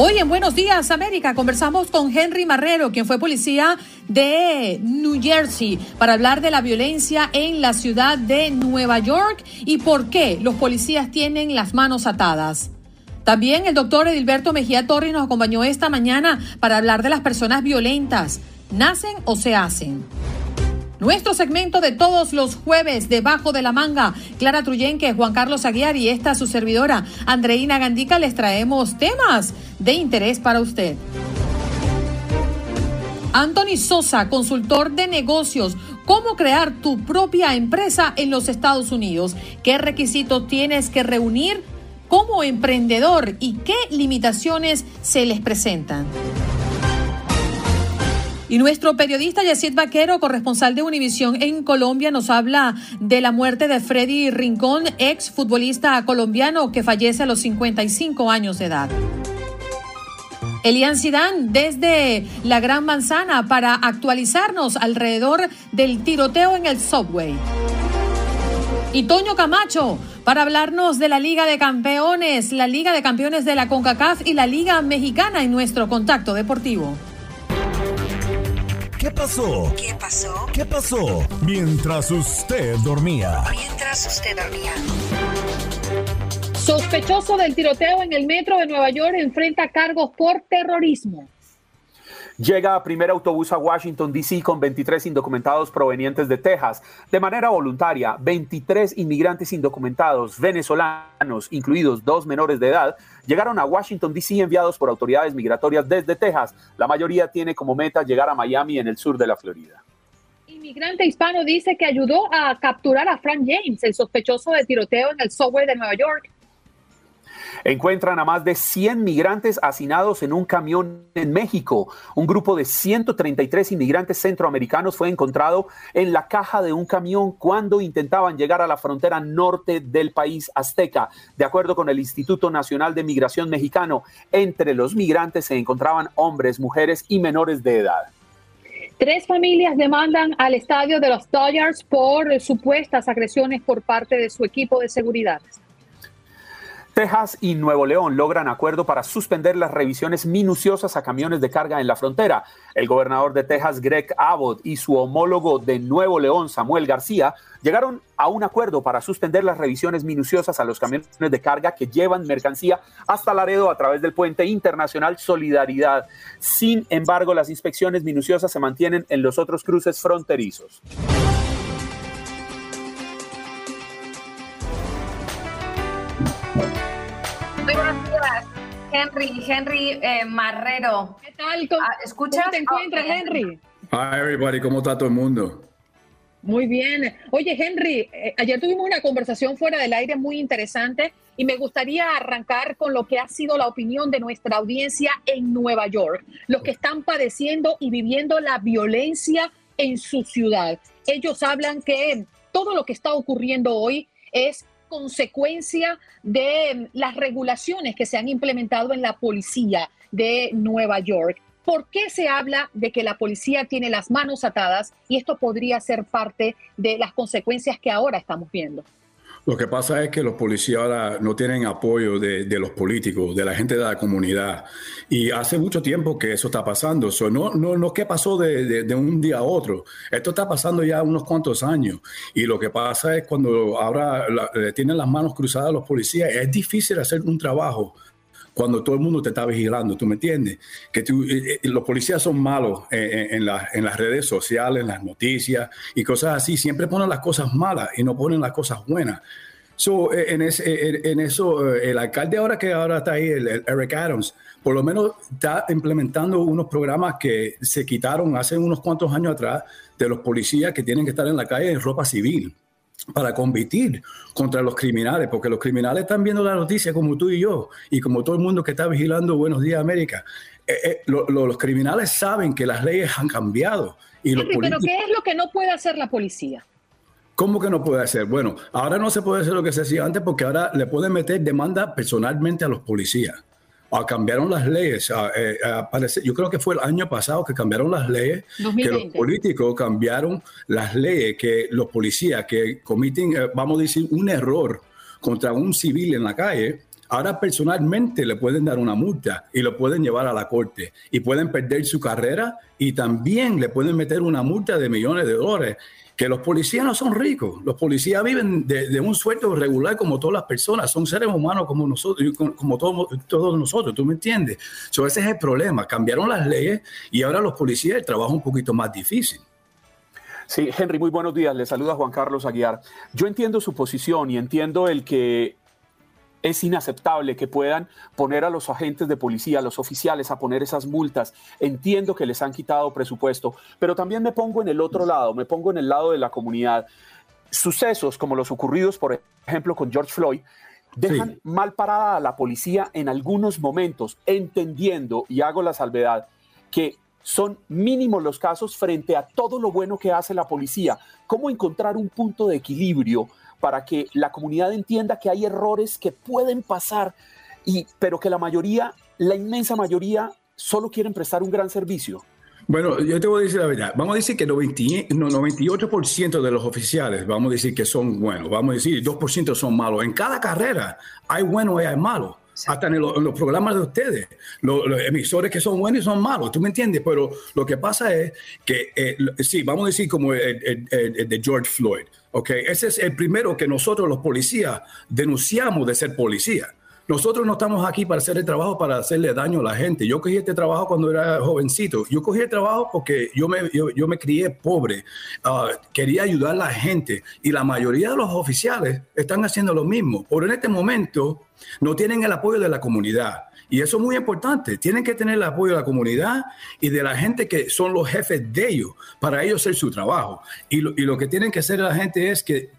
Hoy en Buenos Días América conversamos con Henry Marrero, quien fue policía de New Jersey, para hablar de la violencia en la ciudad de Nueva York y por qué los policías tienen las manos atadas. También el doctor Edilberto Mejía Torres nos acompañó esta mañana para hablar de las personas violentas. ¿Nacen o se hacen? Nuestro segmento de todos los jueves, debajo de la manga. Clara Truyenque, Juan Carlos Aguiar y esta su servidora, Andreina Gandica, les traemos temas de interés para usted. Anthony Sosa, consultor de negocios. ¿Cómo crear tu propia empresa en los Estados Unidos? ¿Qué requisitos tienes que reunir como emprendedor y qué limitaciones se les presentan? Y nuestro periodista Yacid Vaquero, corresponsal de Univisión en Colombia, nos habla de la muerte de Freddy Rincón, ex futbolista colombiano que fallece a los 55 años de edad. Elian Sidán desde la Gran Manzana para actualizarnos alrededor del tiroteo en el subway. Y Toño Camacho para hablarnos de la Liga de Campeones, la Liga de Campeones de la CONCACAF y la Liga Mexicana en nuestro contacto deportivo. ¿Qué pasó? ¿Qué pasó? ¿Qué pasó? Mientras usted dormía. Mientras usted dormía. Sospechoso del tiroteo en el metro de Nueva York enfrenta cargos por terrorismo. Llega a primer autobús a Washington, D.C. con 23 indocumentados provenientes de Texas. De manera voluntaria, 23 inmigrantes indocumentados venezolanos, incluidos dos menores de edad, llegaron a Washington, D.C. enviados por autoridades migratorias desde Texas. La mayoría tiene como meta llegar a Miami en el sur de la Florida. Inmigrante hispano dice que ayudó a capturar a Frank James, el sospechoso de tiroteo en el subway de Nueva York. Encuentran a más de 100 migrantes hacinados en un camión en México. Un grupo de 133 inmigrantes centroamericanos fue encontrado en la caja de un camión cuando intentaban llegar a la frontera norte del país azteca. De acuerdo con el Instituto Nacional de Migración Mexicano, entre los migrantes se encontraban hombres, mujeres y menores de edad. Tres familias demandan al estadio de los Dodgers por supuestas agresiones por parte de su equipo de seguridad. Texas y Nuevo León logran acuerdo para suspender las revisiones minuciosas a camiones de carga en la frontera. El gobernador de Texas, Greg Abbott, y su homólogo de Nuevo León, Samuel García, llegaron a un acuerdo para suspender las revisiones minuciosas a los camiones de carga que llevan mercancía hasta Laredo a través del puente internacional Solidaridad. Sin embargo, las inspecciones minuciosas se mantienen en los otros cruces fronterizos. Henry, Henry eh, Marrero. ¿Qué tal? ¿Cómo, Ah, ¿escuchas? ¿Cómo te encuentras, Ah, Henry? Hi everybody, ¿cómo está todo el mundo? Muy bien. Oye, Henry, eh, ayer tuvimos una conversación fuera del aire muy interesante y me gustaría arrancar con lo que ha sido la opinión de nuestra audiencia en Nueva York, los que están padeciendo y viviendo la violencia en su ciudad. Ellos hablan que todo lo que está ocurriendo hoy es consecuencia de mm, las regulaciones que se han implementado en la policía de Nueva York. ¿Por qué se habla de que la policía tiene las manos atadas y esto podría ser parte de las consecuencias que ahora estamos viendo? Lo que pasa es que los policías ahora no tienen apoyo de, de los políticos, de la gente de la comunidad. Y hace mucho tiempo que eso está pasando. So, no, no, no que pasó de, de- un día a otro. Esto está pasando ya unos cuantos años. Y lo que pasa es cuando ahora la- tienen las manos cruzadas los policías, es difícil hacer un trabajo cuando todo el mundo te está vigilando, ¿tú me entiendes? Que eh, eh, los policías son malos en, las redes sociales, en las noticias y cosas así. Siempre ponen las cosas malas y no ponen las cosas buenas. So, en, en, eso, el alcalde ahora que ahora está ahí, el Eric Adams, por lo menos está implementando unos programas que se quitaron hace unos cuantos años atrás de los policías que tienen que estar en la calle en ropa civil para combatir contra los criminales, porque los criminales están viendo la noticia como tú y yo, y como todo el mundo que está vigilando Buenos Días América. Eh, eh, los criminales saben que las leyes han cambiado. Y los Pero ¿qué es lo que no puede hacer la policía? ¿Cómo que no puede hacer? Bueno, ahora no se puede hacer lo que se hacía antes porque ahora le pueden meter demanda personalmente a los policías. Cambiaron las leyes. Ah, eh, yo creo que fue el año pasado que cambiaron las leyes, que los políticos cambiaron las leyes, que los policías que comiten, eh, vamos a decir, un error contra un civil en la calle, ahora personalmente le pueden dar una multa y lo pueden llevar a la corte y pueden perder su carrera y también le pueden meter una multa de millones de dólares que los policías no son ricos, los policías viven de, un sueldo regular como todas las personas, son seres humanos como nosotros, como todos, nosotros, ¿tú me entiendes? So, ese es el problema, cambiaron las leyes y ahora los policías el trabajo un poquito más difícil. Sí, Henry, muy buenos días. Le saluda Juan Carlos Aguiar. Yo entiendo su posición y entiendo el que es inaceptable que puedan poner a los agentes de policía, a los oficiales, a poner esas multas. Entiendo que les han quitado presupuesto, pero también me pongo en el otro lado, me pongo en el lado de la comunidad. Sucesos como los ocurridos, por ejemplo, con George Floyd, dejan mal parada a la policía en algunos momentos, entendiendo, y hago la salvedad, que son mínimos los casos frente a todo lo bueno que hace la policía. ¿Cómo encontrar un punto de equilibrio para que la comunidad entienda que hay errores que pueden pasar, y, pero que la mayoría, la inmensa mayoría, solo quieren prestar un gran servicio. Bueno, yo te voy a decir la verdad. Vamos a decir que 98% de los oficiales, vamos a decir que son buenos. Vamos a decir 2% son malos. En cada carrera hay buenos y hay malos. Hasta en, los programas de ustedes, los, emisores que son buenos y son malos, ¿tú me entiendes? Pero lo que pasa es que, eh, sí, vamos a decir como el de George Floyd. Okay, ese es el primero que nosotros los policías denunciamos de ser policía. Nosotros no estamos aquí para hacer el trabajo para hacerle daño a la gente. Yo cogí este trabajo cuando era jovencito. Yo cogí el trabajo porque yo me, yo, me crié pobre. Ah, quería ayudar a la gente. Y la mayoría de los oficiales están haciendo lo mismo. Pero en este momento no tienen el apoyo de la comunidad. Y eso es muy importante. Tienen que tener el apoyo de la comunidad y de la gente que son los jefes de ellos para ellos hacer su trabajo. Y lo, que tienen que hacer la gente es que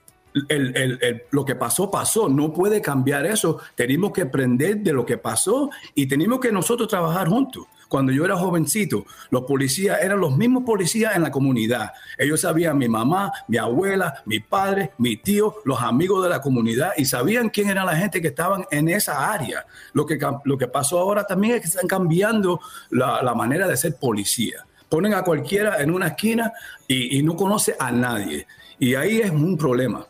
lo que pasó, pasó. No puede cambiar eso. Tenemos que aprender de lo que pasó y tenemos que nosotros trabajar juntos. Cuando yo era jovencito, los policías eran los mismos policías en la comunidad. Ellos sabían mi mamá, mi abuela, mi padre, mi tío, los amigos de la comunidad y sabían quién era la gente que estaban en esa área. Lo que, lo que pasó ahora también es que están cambiando la, la manera de ser policía. Ponen a cualquiera en una esquina y, y no conoce a nadie. Y ahí es un problema.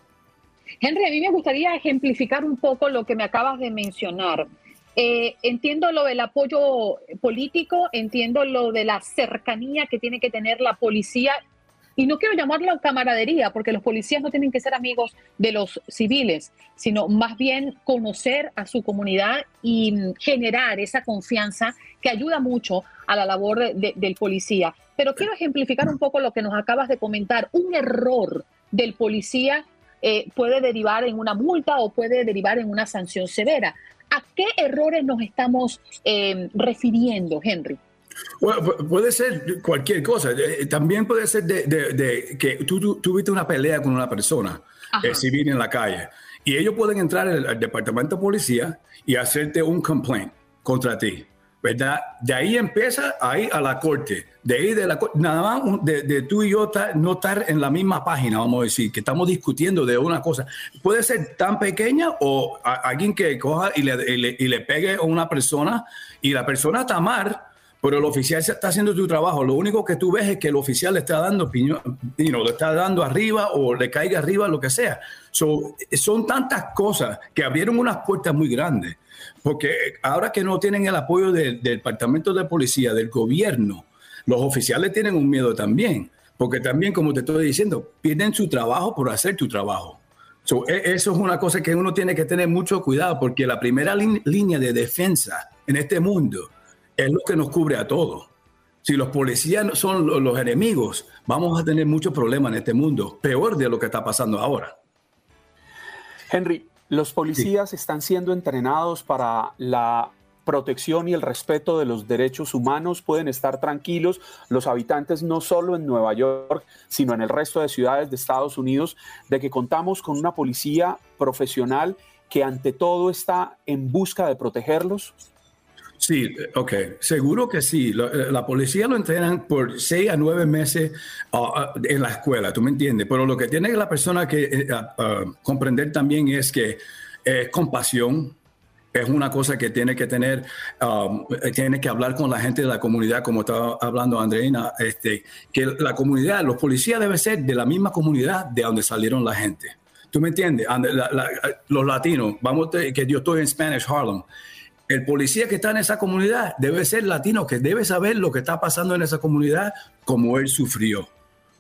Henry, a mí me gustaría ejemplificar un poco lo que me acabas de mencionar. Eh, entiendo lo del apoyo político, entiendo lo de la cercanía que tiene que tener la policía y no quiero llamarlo camaradería, porque los policías no tienen que ser amigos de los civiles, sino más bien conocer a su comunidad y generar esa confianza que ayuda mucho a la labor del policía. Pero quiero ejemplificar un poco lo que nos acabas de comentar. Un error del policía eh, puede derivar en una multa o puede derivar en una sanción severa. ¿A qué errores nos estamos eh, refiriendo, Henry? Bueno, puede ser cualquier cosa. Eh, también puede ser de, que tú, tuviste una pelea con una persona eh, civil en la calle y ellos pueden entrar al, departamento de policía y hacerte un complaint contra ti. ¿Verdad? De ahí empieza ahí a la corte. De ahí de la nada más de, tú y yo no estar en la misma página, vamos a decir, que estamos discutiendo de una cosa. Puede ser tan pequeña o alguien que coja y le, y le, pegue a una persona y la persona está mal, pero el oficial está haciendo su trabajo. Lo único que tú ves es que el oficial le está dando opinión, le está dando arriba o le caiga arriba, lo que sea. son tantas cosas que abrieron unas puertas muy grandes. Porque ahora que no tienen el apoyo del Departamento de Policía, del gobierno, los oficiales tienen un miedo también. Porque también, como te estoy diciendo, pierden su trabajo por hacer tu trabajo. E, eso es una cosa que uno tiene que tener mucho cuidado porque la primera línea de defensa en este mundo es lo que nos cubre a todos. Si los policías son los enemigos, vamos a tener muchos problemas en este mundo, peor de lo que está pasando ahora. Henry, los policías están siendo entrenados para la protección y el respeto de los derechos humanos. Pueden estar tranquilos los habitantes no solo en Nueva York, sino en el resto de ciudades de Estados Unidos, de que contamos con una policía profesional que ante todo está en busca de protegerlos. Sí, ok, seguro que sí. Eh, la, policía lo entrenan por seis a nueve meses ah, ah, en la escuela, tú me entiendes, pero lo que tiene la persona que eh, ah, comprender también es que es compasión, es una cosa que tiene que tener, um, tiene que hablar con la gente de la comunidad, como estaba hablando Andreina, este, que la comunidad, los policías deben ser de la misma comunidad de donde salieron la gente. ¿Tú me entiendes? los latinos, vamos, que yo estoy en Spanish Harlem el policía que está en esa comunidad debe ser latino, que debe saber lo que está pasando en esa comunidad como él sufrió.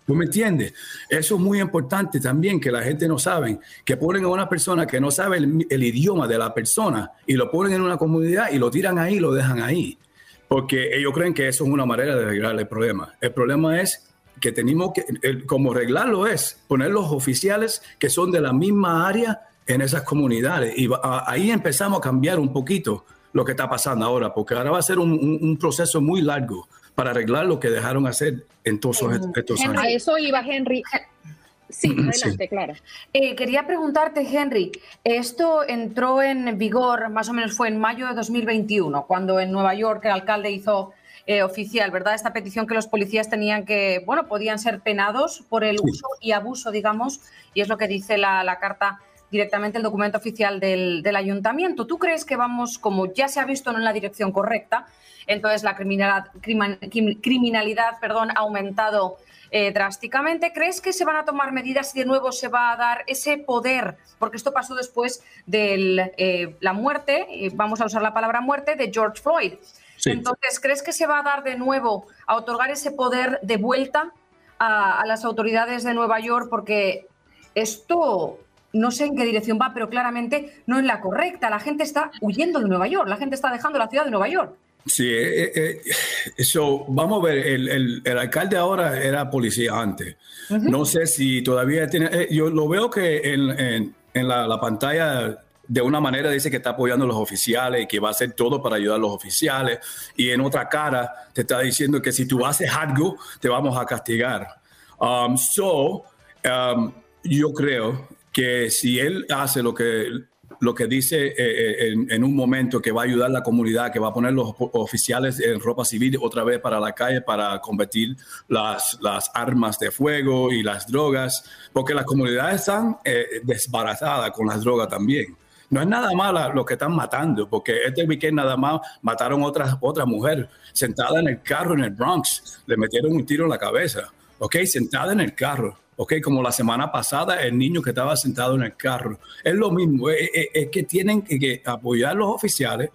¿Tú me entiendes? Eso es muy importante también, que la gente no sabe, que ponen a una persona que no sabe el, idioma de la persona y lo ponen en una comunidad y lo tiran ahí y lo dejan ahí. Porque ellos creen que eso es una manera de arreglar el problema. El problema es que tenemos que, como arreglarlo es poner los oficiales que son de la misma área en esas comunidades. Y ahí empezamos a cambiar un poquito lo que está pasando ahora, porque ahora va a ser un, proceso muy largo para arreglar lo que dejaron hacer en todos estos años. A eso iba Henry. Sí, adelante, claro. Eh, quería preguntarte, Henry, esto entró en vigor, más o menos fue en mayo de 2021, cuando en Nueva York el alcalde hizo eh, oficial, ¿verdad? Esta petición que los policías tenían que, bueno, podían ser penados por el uso y abuso, digamos, y es lo que dice la, la carta directamente el documento oficial del, ayuntamiento. ¿Tú crees que vamos, como ya se ha visto, en la dirección correcta? Entonces la criminalidad, criminalidad perdón, ha aumentado eh, drásticamente. ¿Crees que se van a tomar medidas y de nuevo se va a dar ese poder? Porque esto pasó después de eh, la muerte, vamos a usar la palabra muerte, de George Floyd. Entonces, ¿crees que se va a dar de nuevo a otorgar ese poder de vuelta a, a las autoridades de Nueva York? Porque esto no sé en qué dirección va, pero claramente no es la correcta. La gente está huyendo de Nueva York, la gente está dejando la ciudad de Nueva York. Sí, eh, eh, eso, vamos a ver, el, alcalde ahora era policía antes. No sé si todavía tiene, eh, yo lo veo que en, la, pantalla de una manera dice que está apoyando a los oficiales y que va a hacer todo para ayudar a los oficiales y en otra cara te está diciendo que si tú haces algo te vamos a castigar. Um, so, um, yo creo que si él hace lo que, lo que dice eh, eh, en, un momento que va a ayudar a la comunidad, que va a poner los oficiales en ropa civil otra vez para la calle para combatir las, las armas de fuego y las drogas, porque las comunidades están eh, con las drogas también. No es nada malo lo que están matando, porque este weekend nada más mataron otra, otra mujer sentada en el carro en el Bronx, le metieron un tiro en la cabeza, ¿ok? Sentada en el carro ¿ok? Como la semana pasada, el niño que estaba sentado en el carro. Es lo mismo, es, que tienen que, apoyar a los oficiales,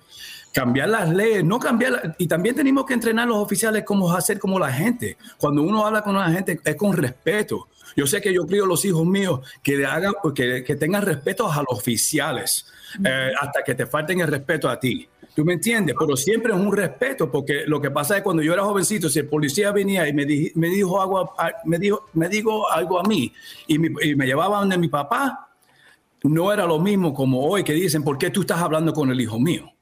cambiar las leyes, no cambiar, y también tenemos que entrenar a los oficiales como hacer como la gente. Cuando uno habla con la gente es con respeto. Yo sé que yo crío a los hijos míos que, hagan, que, que tengan respeto a los oficiales, eh, hasta que te falten el respeto a ti. ¿Tú me entiendes? Pero siempre es un respeto, porque lo que pasa es cuando yo era jovencito, si el policía venía y me, me dijo algo, me dijo, me dijo algo a mí y, y me llevaba donde mi papá, no era lo mismo como hoy que dicen, ¿por qué tú estás hablando con el hijo mío?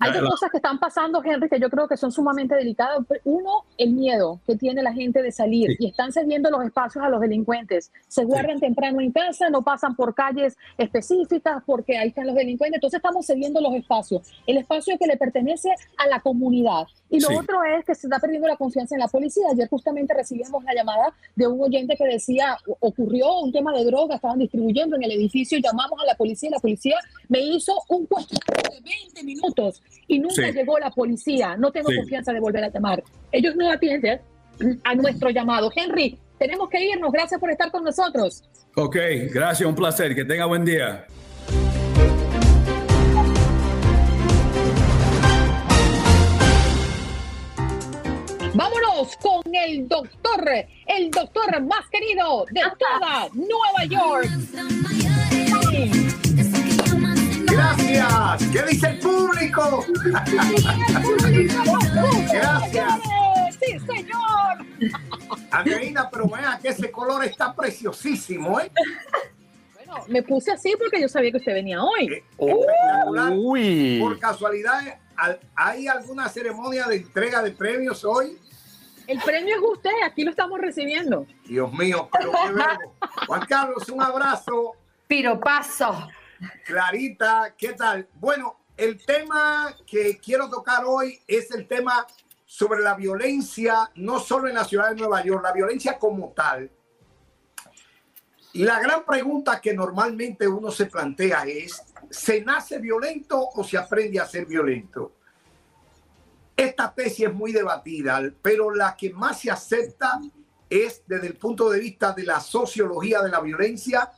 Hay dos cosas que están pasando, Henry, que yo creo que son sumamente delicadas. Uno, el miedo que tiene la gente de salir y están cediendo los espacios a los delincuentes. Se guardan temprano en casa, no pasan por calles específicas porque ahí están los delincuentes. Entonces estamos cediendo los espacios. El espacio que le pertenece a la comunidad. Y lo otro es que se está perdiendo la confianza en la policía. Ayer justamente recibimos la llamada de un oyente que decía, ocurrió un tema de droga, estaban distribuyendo en el edificio, llamamos a la policía y la policía me hizo un cuestionario de 20 minutos y nunca llegó la policía. No tengo confianza de volver a llamar. Ellos no atienden a nuestro llamado. Henry, tenemos que irnos. Gracias por estar con nosotros. Ok, gracias, un placer. Que tenga buen día. Con el doctor, el doctor más querido de toda Nueva York. Gracias. ¿Qué dice el público? Gracias. Sí, señor. Andreina, pero vea que ese color está preciosísimo, ¿eh? Bueno, me puse así porque yo sabía que usted venía hoy. Eh, espectacular. Uy. Por casualidad, ¿al- ¿hay alguna ceremonia de entrega de premios hoy? El premio es usted, aquí lo estamos recibiendo. Dios mío, pero qué verbo. Juan Carlos, un abrazo. Piropazo. Clarita, ¿qué tal? Bueno, el tema que quiero tocar hoy es el tema sobre la violencia, no solo en la ciudad de Nueva York, la violencia como tal. Y la gran pregunta que normalmente uno se plantea es, ¿se nace violento o se aprende a ser violento? Esta tesis es muy debatida, pero la que más se acepta es desde el punto de vista de la sociología de la violencia,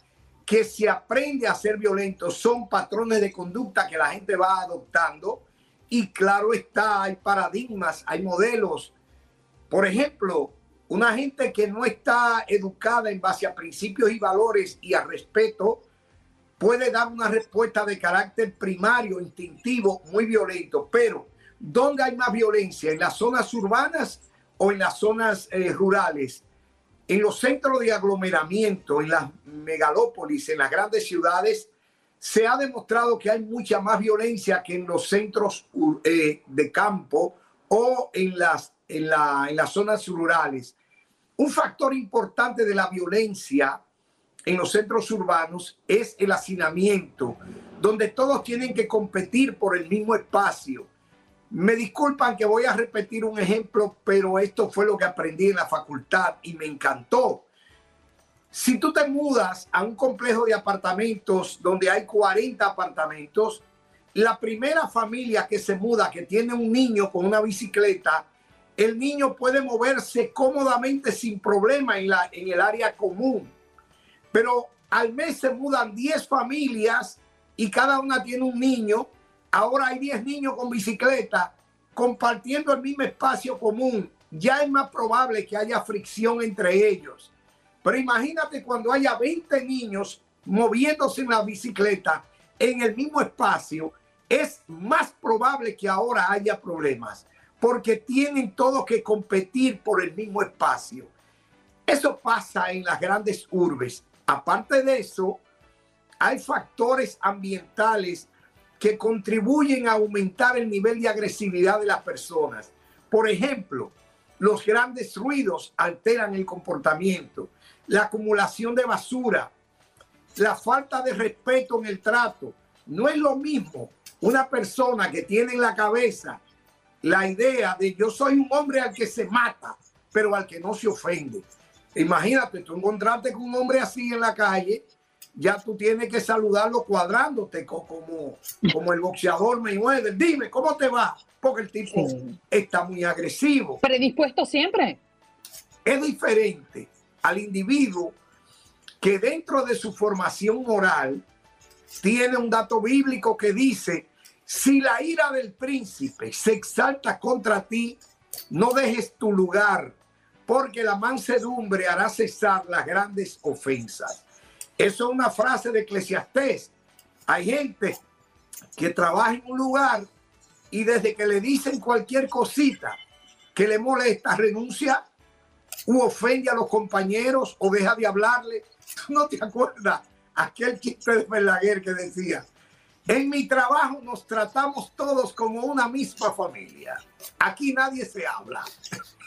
que se aprende a ser violento. Son patrones de conducta que la gente va adoptando y claro está, hay paradigmas, hay modelos. Por ejemplo, una gente que no está educada en base a principios y valores y a respeto puede dar una respuesta de carácter primario, instintivo, muy violento, pero ¿dónde hay más violencia? ¿En las zonas urbanas o en las zonas eh, rurales? En los centros de aglomeramiento, en las megalópolis, en las grandes ciudades, se ha demostrado que hay mucha más violencia que en los centros eh, de campo o en las, en, la- en las zonas rurales. Un factor importante de la violencia en los centros urbanos es el hacinamiento, donde todos tienen que competir por el mismo espacio. Me disculpan que voy a repetir un ejemplo, pero esto fue lo que aprendí en la facultad y me encantó. Si tú te mudas a un complejo de apartamentos donde hay 40 apartamentos, la primera familia que se muda, que tiene un niño con una bicicleta, el niño puede moverse cómodamente sin problema en, la, en el área común. Pero al mes se mudan 10 familias y cada una tiene un niño. Ahora hay 10 niños con bicicleta compartiendo el mismo espacio común. Ya es más probable que haya fricción entre ellos. Pero imagínate cuando haya 20 niños moviéndose en la bicicleta en el mismo espacio, es más probable que ahora haya problemas, porque tienen todos que competir por el mismo espacio. Eso pasa en las grandes urbes. Aparte de eso, hay factores ambientales que contribuyen a aumentar el nivel de agresividad de las personas. Por ejemplo, los grandes ruidos alteran el comportamiento, la acumulación de basura, la falta de respeto en el trato. No es lo mismo una persona que tiene en la cabeza la idea de yo soy un hombre al que se mata, pero al que no se ofende. Imagínate, tú encontrarte con un hombre así en la calle, ya tú tienes que saludarlo cuadrándote co- como, como el boxeador Mayweather. Dime, ¿cómo te va? Porque el tipo Sí. está muy agresivo. Predispuesto siempre. Es diferente al individuo que dentro de su formación moral tiene un dato bíblico que dice, si la ira del príncipe se exalta contra ti, no dejes tu lugar, porque la mansedumbre hará cesar las grandes ofensas. Eso es una frase de Eclesiastés. Hay gente que trabaja en un lugar y desde que le dicen cualquier cosita que le molesta, renuncia u ofende a los compañeros o deja de hablarle. ¿Tú no te acuerdas aquel chiste de Verdaguer que decía, en mi trabajo nos tratamos todos como una misma familia. Aquí nadie se habla.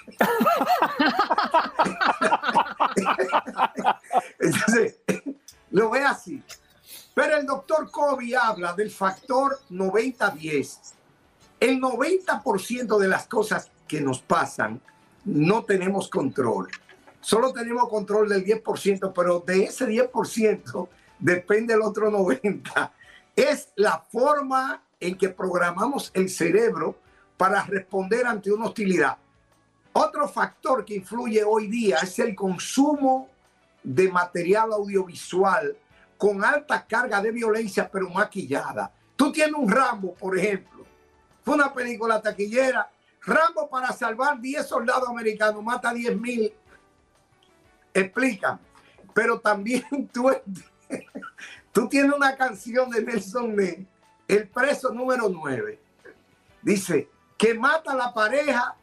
lo ve así. Pero el doctor Kobe habla del factor 90-10. El 90% de las cosas que nos pasan no tenemos control. Solo tenemos control del 10%, pero de ese 10% depende el otro 90%. Es la forma en que programamos el cerebro para responder ante una hostilidad. Otro factor que influye hoy día es el consumo de material audiovisual con alta carga de violencia, pero maquillada. Tú tienes un Rambo, por ejemplo. Fue una película taquillera. Rambo para salvar 10 soldados americanos mata 10 mil. Explícame. Pero también tú, tienes una canción de Nelson Ned el preso número 9. Dice que mata a la pareja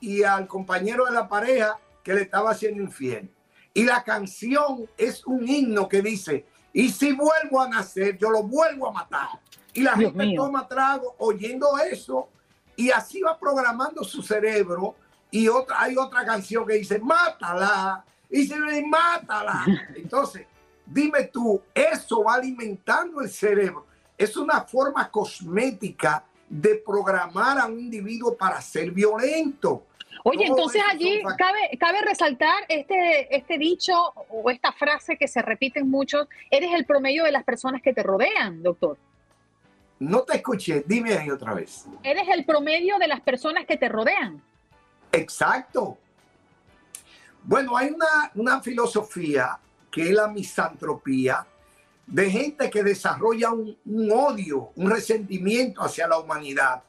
y al compañero de la pareja que le estaba haciendo infiel. Y la canción es un himno que dice, y si vuelvo a nacer, yo lo vuelvo a matar. Y la gente toma trago oyendo eso y así va programando su cerebro. Y otra, hay otra canción que dice, mátala. Y se le mátala. Entonces, dime tú, eso va alimentando el cerebro. Es una forma cosmética de programar a un individuo para ser violento. Oye, entonces allí cabe, cabe resaltar este, este dicho o esta frase que se repiten muchos, eres el promedio de las personas que te rodean, doctor. No te escuché, dime ahí otra vez. Eres el promedio de las personas que te rodean. Exacto. Bueno, hay una, una filosofía que es la misantropía de gente que desarrolla un, un odio, un resentimiento hacia la humanidad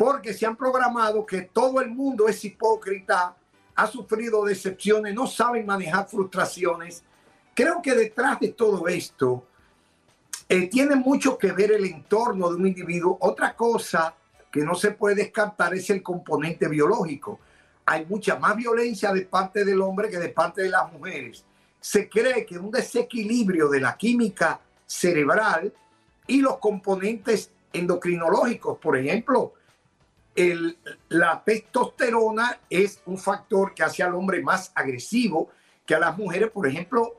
porque se han programado que todo el mundo es hipócrita, ha sufrido decepciones, no saben manejar frustraciones. Creo que detrás de todo esto eh, tiene mucho que ver el entorno de un individuo. Otra cosa que no se puede descartar es el componente biológico. Hay mucha más violencia de parte del hombre que de parte de las mujeres. Se cree que un desequilibrio de la química cerebral y los componentes endocrinológicos, por ejemplo, la testosterona es un factor que hace al hombre más agresivo que a las mujeres. Por ejemplo,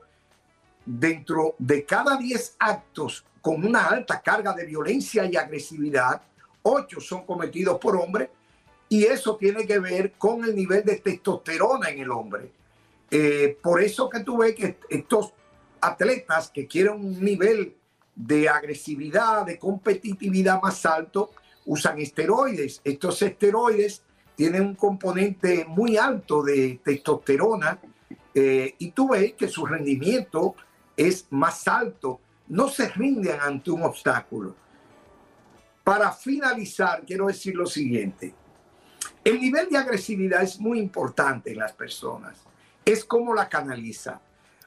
dentro de cada 10 actos con una alta carga de violencia y agresividad, 8 son cometidos por hombres y eso tiene que ver con el nivel de testosterona en el hombre. Eh, por eso que tú ves que estos atletas que quieren un nivel de agresividad, de competitividad más alto, usan esteroides. Estos esteroides tienen un componente muy alto de testosterona eh, y tú ves que su rendimiento es más alto. No se rinden ante un obstáculo. Para finalizar, quiero decir lo siguiente. El nivel de agresividad es muy importante en las personas. Es como la canaliza.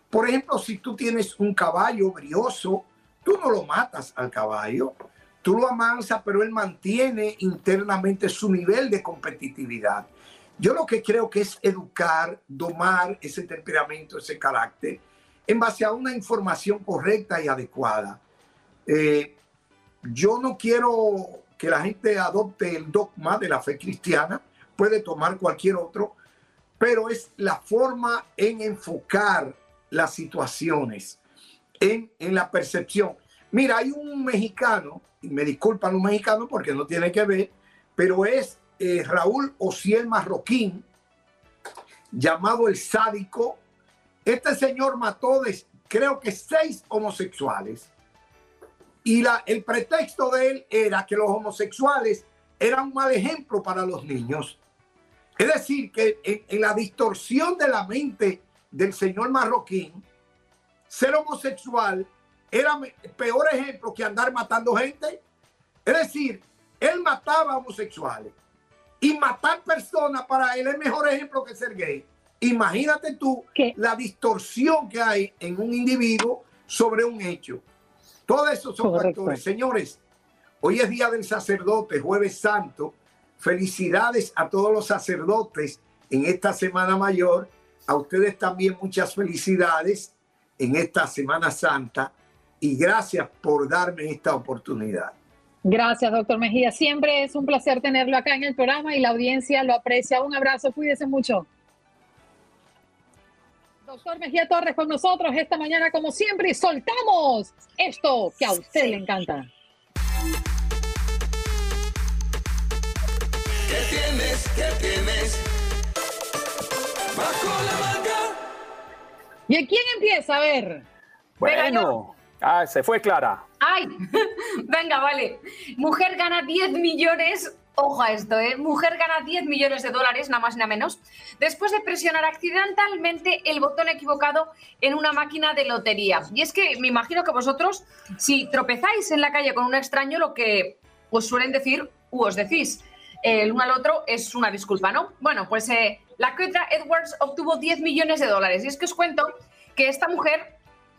Por ejemplo, si tú tienes un caballo brioso, tú no lo matas al caballo, Tú lo amansas, pero él mantiene internamente su nivel de competitividad. Yo lo que creo que es educar, domar ese temperamento, ese carácter, en base a una información correcta y adecuada. Eh, yo no quiero que la gente adopte el dogma de la fe cristiana, puede tomar cualquier otro, pero es la forma en enfocar las situaciones, en, en la percepción. Mira, hay un mexicano me disculpan los mexicanos porque no tiene que ver, pero es eh, Raúl Ociel Marroquín, llamado el sádico. Este señor mató creo que seis homosexuales. Y la, el pretexto de él era que los homosexuales eran un mal ejemplo para los niños. Es decir, que en, en la distorsión de la mente del señor Marroquín, ser homosexual era peor ejemplo que andar matando gente. Es decir, él mataba homosexuales. Y matar personas para él es mejor ejemplo que ser gay. Imagínate tú la distorsión que hay en un individuo sobre un hecho. Todo eso son factores. Señores, hoy es día del sacerdote, jueves santo. Felicidades a todos los sacerdotes en esta Semana Mayor. A ustedes también muchas felicidades en esta Semana Santa y gracias por darme esta oportunidad. Gracias, doctor Mejía. Siempre es un placer tenerlo acá en el programa y la audiencia lo aprecia. Un abrazo, cuídese mucho. Doctor Mejía Torres con nosotros esta mañana, como siempre, y soltamos esto que a usted le encanta. ¿Qué tienes? ¿Qué tienes? Bajo la manga. ¿Y quién empieza? A ver. Bueno. Ah, se fue Clara. ¡Ay! Venga, vale. Mujer gana 10 millones. Ojo a esto, ¿eh? Mujer gana 10 millones de dólares, nada más nada menos, después de presionar accidentalmente el botón equivocado en una máquina de lotería. Y es que me imagino que vosotros, si tropezáis en la calle con un extraño, lo que os suelen decir, u os decís el uno al otro, es una disculpa, ¿no? Bueno, pues eh, la Quetra Edwards obtuvo 10 millones de dólares. Y es que os cuento que esta mujer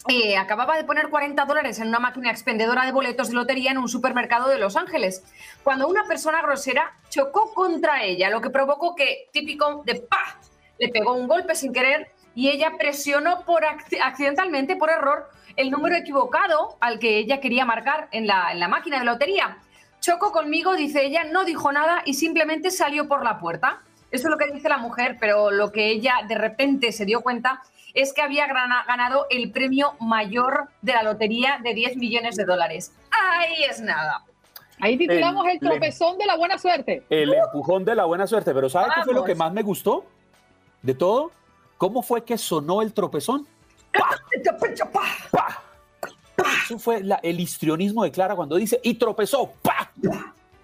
eh, acababa de poner 40 dólares en una máquina expendedora de boletos de lotería en un supermercado de Los Ángeles, cuando una persona grosera chocó contra ella, lo que provocó que, típico de ¡pa!, le pegó un golpe sin querer y ella presionó por acc- accidentalmente, por error, el número equivocado al que ella quería marcar en la, en la máquina de lotería. Chocó conmigo, dice ella, no dijo nada y simplemente salió por la puerta. Eso es lo que dice la mujer, pero lo que ella de repente se dio cuenta es que había ganado el premio mayor de la lotería de 10 millones de dólares. Ahí es nada. Ahí titulamos El- el, tropezón de la buena suerte. El empujón de la buena suerte. Pero ¿sabe qué fue lo que más me gustó de todo? ¿Cómo fue que sonó el tropezón? ¡Pa! ¡Pa! Eso fue la- el histrionismo de Clara cuando dice y tropezó. ¡Pa!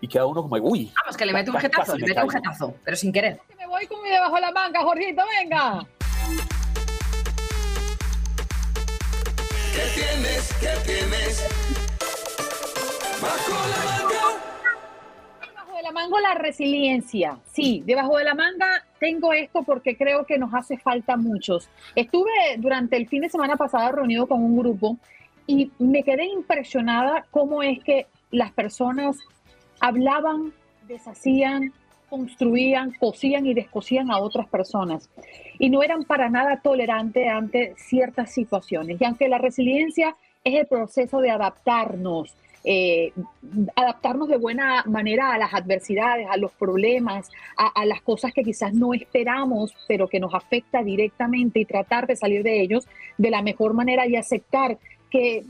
Y queda uno como, uy. Vamos, que le mete un jetazo, me le mete un jetazo, pero sin querer. Que me voy con mi debajo de la manga, Jorgito, venga. ¿Qué tienes? ¿Qué tienes? Bajo la manga. Debajo de la manga la resiliencia. Sí, debajo de la manga tengo esto porque creo que nos hace falta muchos. Estuve durante el fin de semana pasado reunido con un grupo y me quedé impresionada cómo es que las personas hablaban, deshacían, construían, cosían y descosían a otras personas. Y no eran para nada tolerantes ante ciertas situaciones. Y aunque la resiliencia es el proceso de adaptarnos, eh, adaptarnos de buena manera a las adversidades, a los problemas, a, a las cosas que quizás no esperamos, pero que nos afecta directamente y tratar de salir de ellos de la mejor manera y aceptar que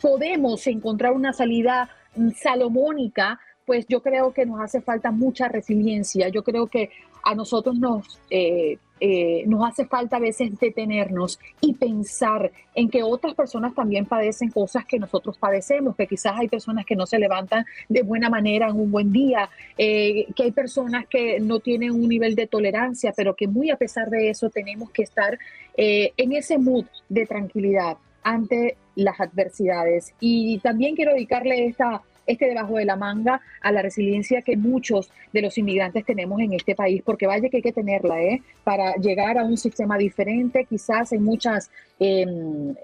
podemos encontrar una salida salomónica, pues yo creo que nos hace falta mucha resiliencia. Yo creo que a nosotros nos, eh, eh, nos hace falta a veces detenernos y pensar en que otras personas también padecen cosas que nosotros padecemos, que quizás hay personas que no se levantan de buena manera en un buen día, eh, que hay personas que no tienen un nivel de tolerancia, pero que muy a pesar de eso tenemos que estar en ese mood de tranquilidad ante las adversidades. Y también quiero dedicarle esta, este debajo de la manga a la resiliencia que muchos de los inmigrantes tenemos en este país, porque vaya que hay que tenerla, ¿eh? Para llegar a un sistema diferente, quizás en muchas eh,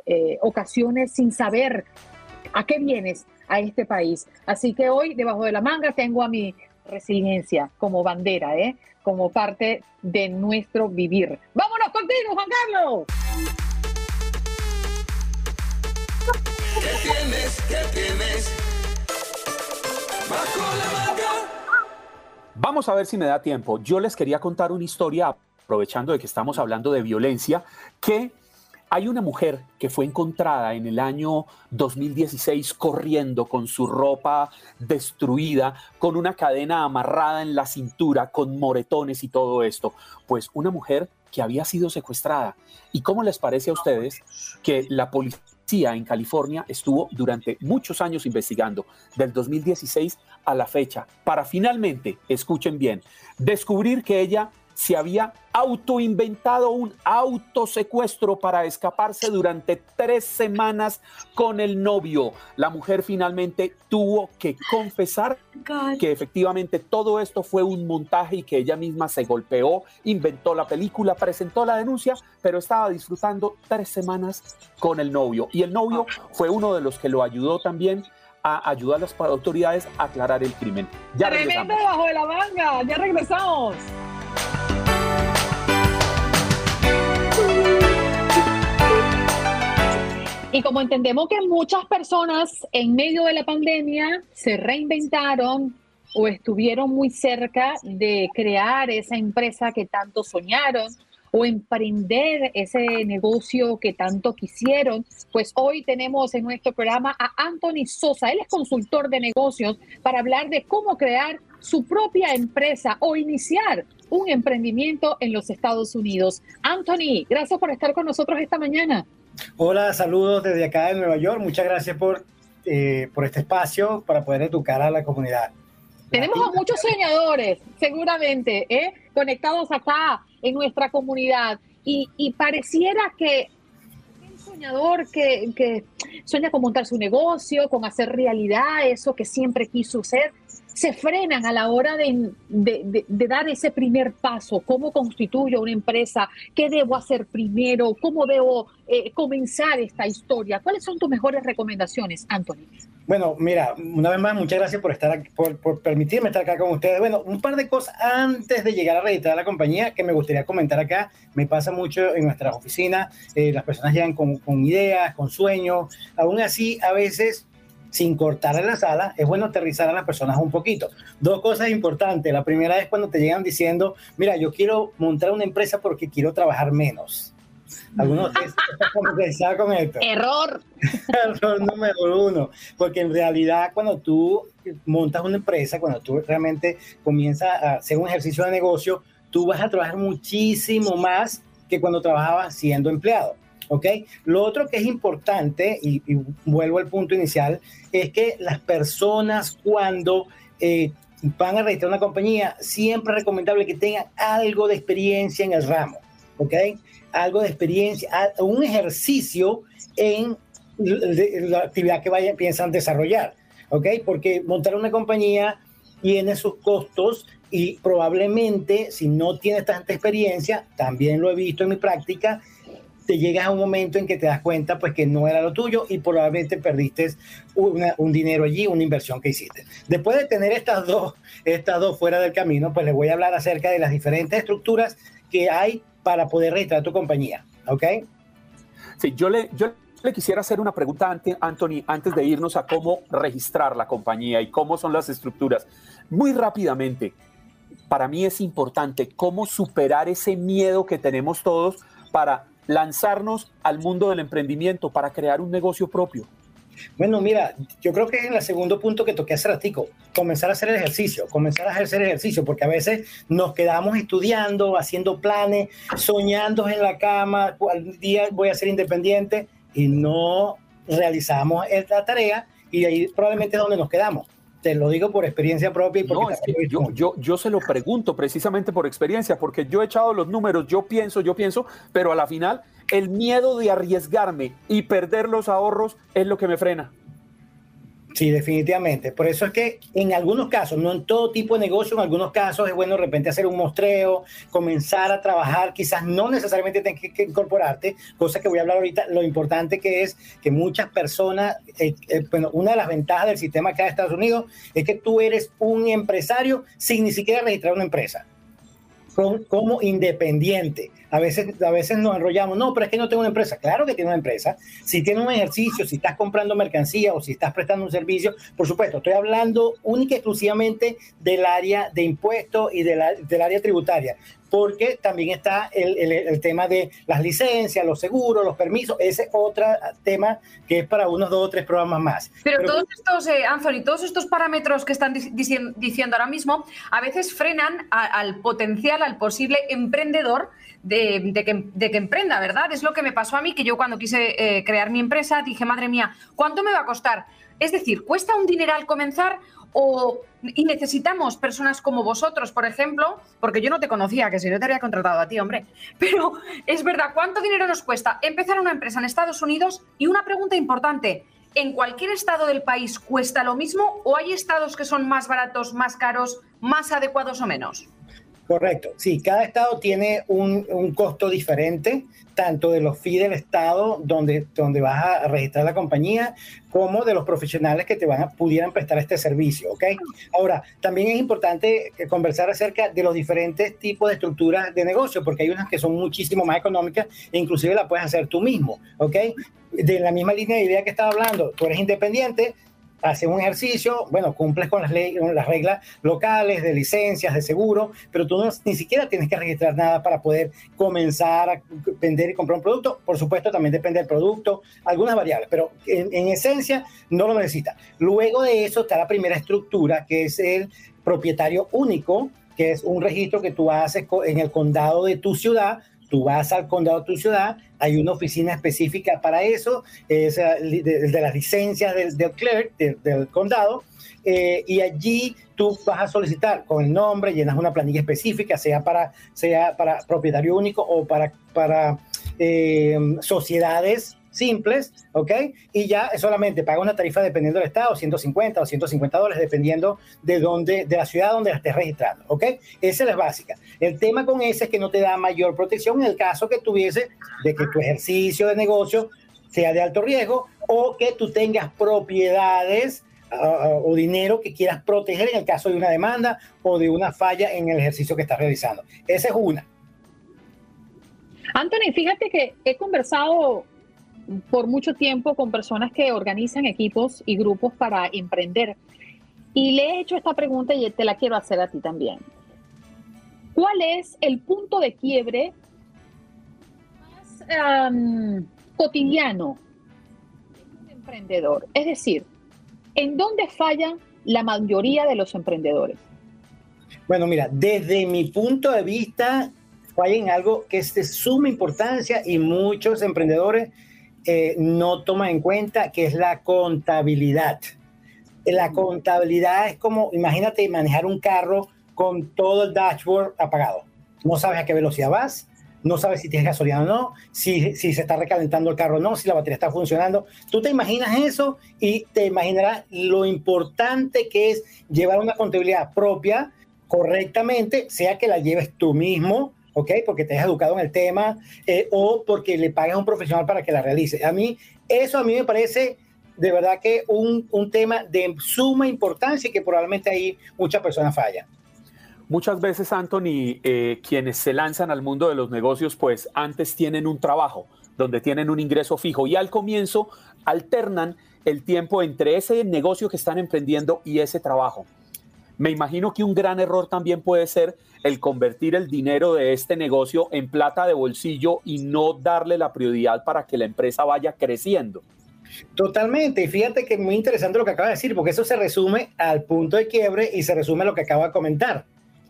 eh, ocasiones sin saber a qué vienes a este país. Así que hoy, debajo de la manga, tengo a mi resiliencia como bandera, ¿eh? Como parte de nuestro vivir. ¡Vámonos contigo, Juan Carlos! ¿Qué tienes? ¿Qué tienes? Vamos a ver si me da tiempo. Yo les quería contar una historia, aprovechando de que estamos hablando de violencia, que hay una mujer que fue encontrada en el año 2016 corriendo con su ropa destruida, con una cadena amarrada en la cintura, con moretones y todo esto. Pues una mujer que había sido secuestrada. ¿Y cómo les parece a ustedes que la policía en California estuvo durante muchos años investigando, del 2016 a la fecha, para finalmente, escuchen bien, descubrir que ella se había autoinventado un autosecuestro para escaparse durante tres semanas con el novio. La mujer finalmente tuvo que confesar que efectivamente todo esto fue un montaje y que ella misma se golpeó, inventó la película, presentó la denuncia, pero estaba disfrutando tres semanas con el novio. Y el novio fue uno de los que lo ayudó también a ayudar a las autoridades a aclarar el crimen. Ya Tremendo regresamos. de la manga. Ya regresamos. Y como entendemos que muchas personas en medio de la pandemia se reinventaron o estuvieron muy cerca de crear esa empresa que tanto soñaron o emprender ese negocio que tanto quisieron, pues hoy tenemos en nuestro programa a Anthony Sosa. Él es consultor de negocios para hablar de cómo crear su propia empresa o iniciar un emprendimiento en los Estados Unidos. Anthony, gracias por estar con nosotros esta mañana. Hola, saludos desde acá de Nueva York. Muchas gracias por, eh, por este espacio para poder educar a la comunidad. Tenemos a muchos soñadores, seguramente, ¿eh? conectados acá en nuestra comunidad. Y, y pareciera que soñador que, que sueña con montar su negocio, con hacer realidad eso que siempre quiso ser, se frenan a la hora de, de- de- dar ese primer paso. ¿Cómo constituyo una empresa? ¿Qué debo hacer primero? ¿Cómo debo eh, comenzar esta historia? ¿Cuáles son tus mejores recomendaciones, Anthony? Bueno, mira, una vez más, muchas gracias por estar aquí- por, permitirme estar acá con ustedes. Bueno, un par de cosas antes de llegar a registrar la compañía que me gustaría comentar acá. Me pasa mucho en nuestras oficinas, eh, las personas llegan con, con ideas, con sueños. Aún así, a veces, sin cortar en la sala, es bueno aterrizar a las personas un poquito. Dos cosas importantes. La primera es cuando te llegan diciendo, mira, yo quiero montar una empresa porque quiero trabajar menos. Algunos están familiarizados con esto. Error. Error número uno, porque en realidad cuando tú montas una empresa, cuando tú realmente comienzas a hacer un ejercicio de negocio, tú vas a trabajar muchísimo más que cuando trabajabas siendo empleado. ¿Ok? Lo otro que es importante, y, y vuelvo al punto inicial, es que las personas cuando eh, van a registrar una compañía, siempre es recomendable que tengan algo de experiencia en el ramo. ¿Ok? Algo de experiencia, un ejercicio en la actividad que vayan, piensan desarrollar, ¿ok? Porque montar una compañía tiene sus costos y probablemente si no tienes tanta experiencia, también lo he visto en mi práctica, te llegas a un momento en que te das cuenta pues que no era lo tuyo y probablemente perdiste una- un dinero allí, una inversión que hiciste. Después de tener estas dos, estas dos fuera del camino, pues les voy a hablar acerca de las diferentes estructuras que hay para poder registrar tu compañía, ¿ok? Sí, yo le, yo le quisiera hacer una pregunta, ante- Anthony, antes de irnos a cómo registrar la compañía y cómo son las estructuras. Muy rápidamente, para mí es importante cómo superar ese miedo que tenemos todos para lanzarnos al mundo del emprendimiento, para crear un negocio propio. Bueno, mira, yo creo que es el segundo punto que toqué hace ratico, comenzar a hacer el ejercicio, comenzar a hacer ejercicio, porque a veces nos quedamos estudiando, haciendo planes, soñando en la cama, cuál día voy a ser independiente y no realizamos la tarea y ahí probablemente es donde nos quedamos. Te lo digo por experiencia propia y porque No, es que yo, yo, yo se lo pregunto precisamente por experiencia, porque yo he echado los números, yo pienso, yo pienso, pero a la final el miedo de arriesgarme y perder los ahorros es lo que me frena. Sí, definitivamente. Por eso es que en algunos casos, no en todo tipo de negocio, en algunos casos es bueno de repente hacer un mostreo, comenzar a trabajar, quizás no necesariamente tengas que, incorporarte, cosa que voy a hablar ahorita, lo importante que es que muchas personas, eh, eh, bueno, una de las ventajas del sistema acá de Estados Unidos es que tú eres un empresario sin ni siquiera registrar una empresa. Con- como independiente. A veces, a veces nos enrollamos, no, pero es que no tengo una empresa. Claro que tiene una empresa. Si tiene un ejercicio, si estás comprando mercancía o si estás prestando un servicio, por supuesto, estoy hablando única y exclusivamente del área de impuestos y de del área tributaria, porque también está el, el- el tema de las licencias, los seguros, los permisos. Ese es otro tema que es para unos dos o tres programas más. Pero, todos estos, eh, Anthony, todos estos parámetros que están dic- dicien- diciendo ahora mismo, a veces frenan a- al potencial, al posible emprendedor de, de que, de que emprenda, ¿verdad? Es lo que me pasó a mí, que yo cuando quise eh, crear mi empresa dije, madre mía, ¿cuánto me va a costar? Es decir, ¿cuesta un dineral comenzar o y necesitamos personas como vosotros, por ejemplo, porque yo no te conocía, que si no te habría contratado a ti, hombre. Pero es verdad, ¿cuánto dinero nos cuesta empezar una empresa en Estados Unidos? Y una pregunta importante, ¿en cualquier estado del país cuesta lo mismo o hay estados que son más baratos, más caros, más adecuados o menos? Correcto, sí, cada estado tiene un, costo diferente, tanto de los fees del estado donde, donde vas a registrar la compañía, como de los profesionales que te van a, pudieran prestar este servicio, ¿ok? Ahora, también es importante conversar acerca de los diferentes tipos de estructuras de negocio, porque hay unas que son muchísimo más económicas e inclusive la puedes hacer tú mismo, ¿ok? De la misma línea de idea que estaba hablando, tú eres independiente, haces un ejercicio, bueno, cumples con las, ley- con las reglas locales de licencias, de seguro, pero tú no- ni siquiera tienes que registrar nada para poder comenzar a vender y comprar un producto. Por supuesto, también depende del producto, algunas variables, pero en, en esencia no lo necesita. Luego de eso está la primera estructura, que es el propietario único, que es un registro que tú haces en el condado de tu ciudad. Tú vas al condado de tu ciudad, hay una oficina específica para eso, es li- de, las licencias del, del clerk, del- del condado, eh, y allí tú vas a solicitar con el nombre, llenas una planilla específica, sea para, sea para propietario único o para, para eh, sociedades simples, ¿ok? Y ya solamente paga una tarifa dependiendo del estado, 150 o 150 dólares, dependiendo de dónde, de la ciudad donde la estés registrando, ¿ok? Esa es la básica. El tema con ese es que no te da mayor protección en el caso que tuviese de que tu ejercicio de negocio sea de alto riesgo o que tú tengas propiedades uh, o dinero que quieras proteger en el caso de una demanda o de una falla en el ejercicio que estás realizando. Esa es una. Anthony, fíjate que he conversado por mucho tiempo con personas que organizan equipos y grupos para emprender. Y le he hecho esta pregunta y te la quiero hacer a ti también. ¿Cuál es el punto de quiebre más cotidiano de un emprendedor? Es decir, ¿en dónde fallan la mayoría de los emprendedores? Bueno, mira, desde mi punto de vista, falla algo que es de suma importancia y muchos emprendedores eh, no toman en cuenta, que es la contabilidad. La contabilidad es como, imagínate manejar un carro con todo el dashboard apagado. No sabes a qué velocidad vas, no sabes si tienes gasolina o no, si, si se está recalentando el carro o no, si la batería está funcionando. Tú te imaginas eso y te imaginarás lo importante que es llevar una contabilidad propia correctamente, sea que la lleves tú mismo, ¿ok? Porque te has educado en el tema eh, o porque le pagas a un profesional para que la realice. A mí, eso a mí me parece de verdad que un, un tema de suma importancia y que probablemente ahí muchas personas fallan. Muchas veces, Anthony, eh, quienes se lanzan al mundo de los negocios, pues antes tienen un trabajo donde tienen un ingreso fijo y al comienzo alternan el tiempo entre ese negocio que están emprendiendo y ese trabajo. Me imagino que un gran error también puede ser el convertir el dinero de este negocio en plata de bolsillo y no darle la prioridad para que la empresa vaya creciendo. Totalmente, y fíjate que es muy interesante lo que acaba de decir, porque eso se resume al punto de quiebre y se resume a lo que acaba de comentar.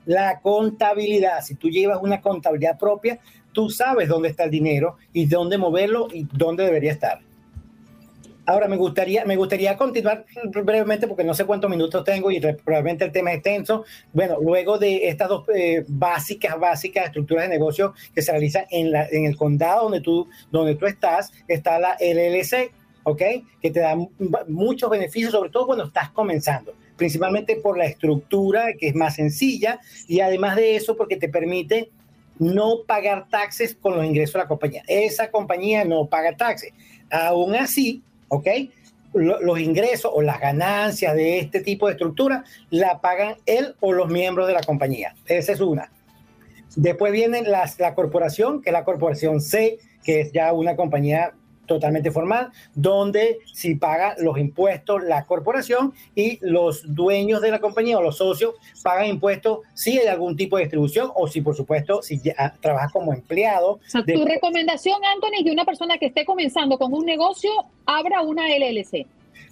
La contabilidad, si tú llevas una contabilidad propia, tú sabes dónde está el dinero y dónde moverlo y dónde debería estar. Ahora me gustaría, me gustaría continuar brevemente porque no sé cuántos minutos tengo y probablemente el tema es extenso. Bueno, luego de estas dos eh, básicas, básicas estructuras de negocio que se realizan en, la, en el condado donde tú, donde tú estás, está la LLC, ¿ok? Que te da muchos beneficios, sobre todo cuando estás comenzando, principalmente por la estructura que es más sencilla y además de eso porque te permite no pagar taxes con los ingresos de la compañía. Esa compañía no paga taxes. Aún así, ¿ok? Los ingresos o las ganancias de este tipo de estructura la pagan él o los miembros de la compañía. Esa es una. Después viene la, la corporación, que es la corporación C, que es ya una compañía totalmente formal, donde si paga los impuestos la corporación y los dueños de la compañía o los socios pagan impuestos si hay algún tipo de distribución o si por supuesto si ya trabajas como empleado. O sea, de- tu recomendación, Anthony, es que una persona que esté comenzando con un negocio abra una LLC.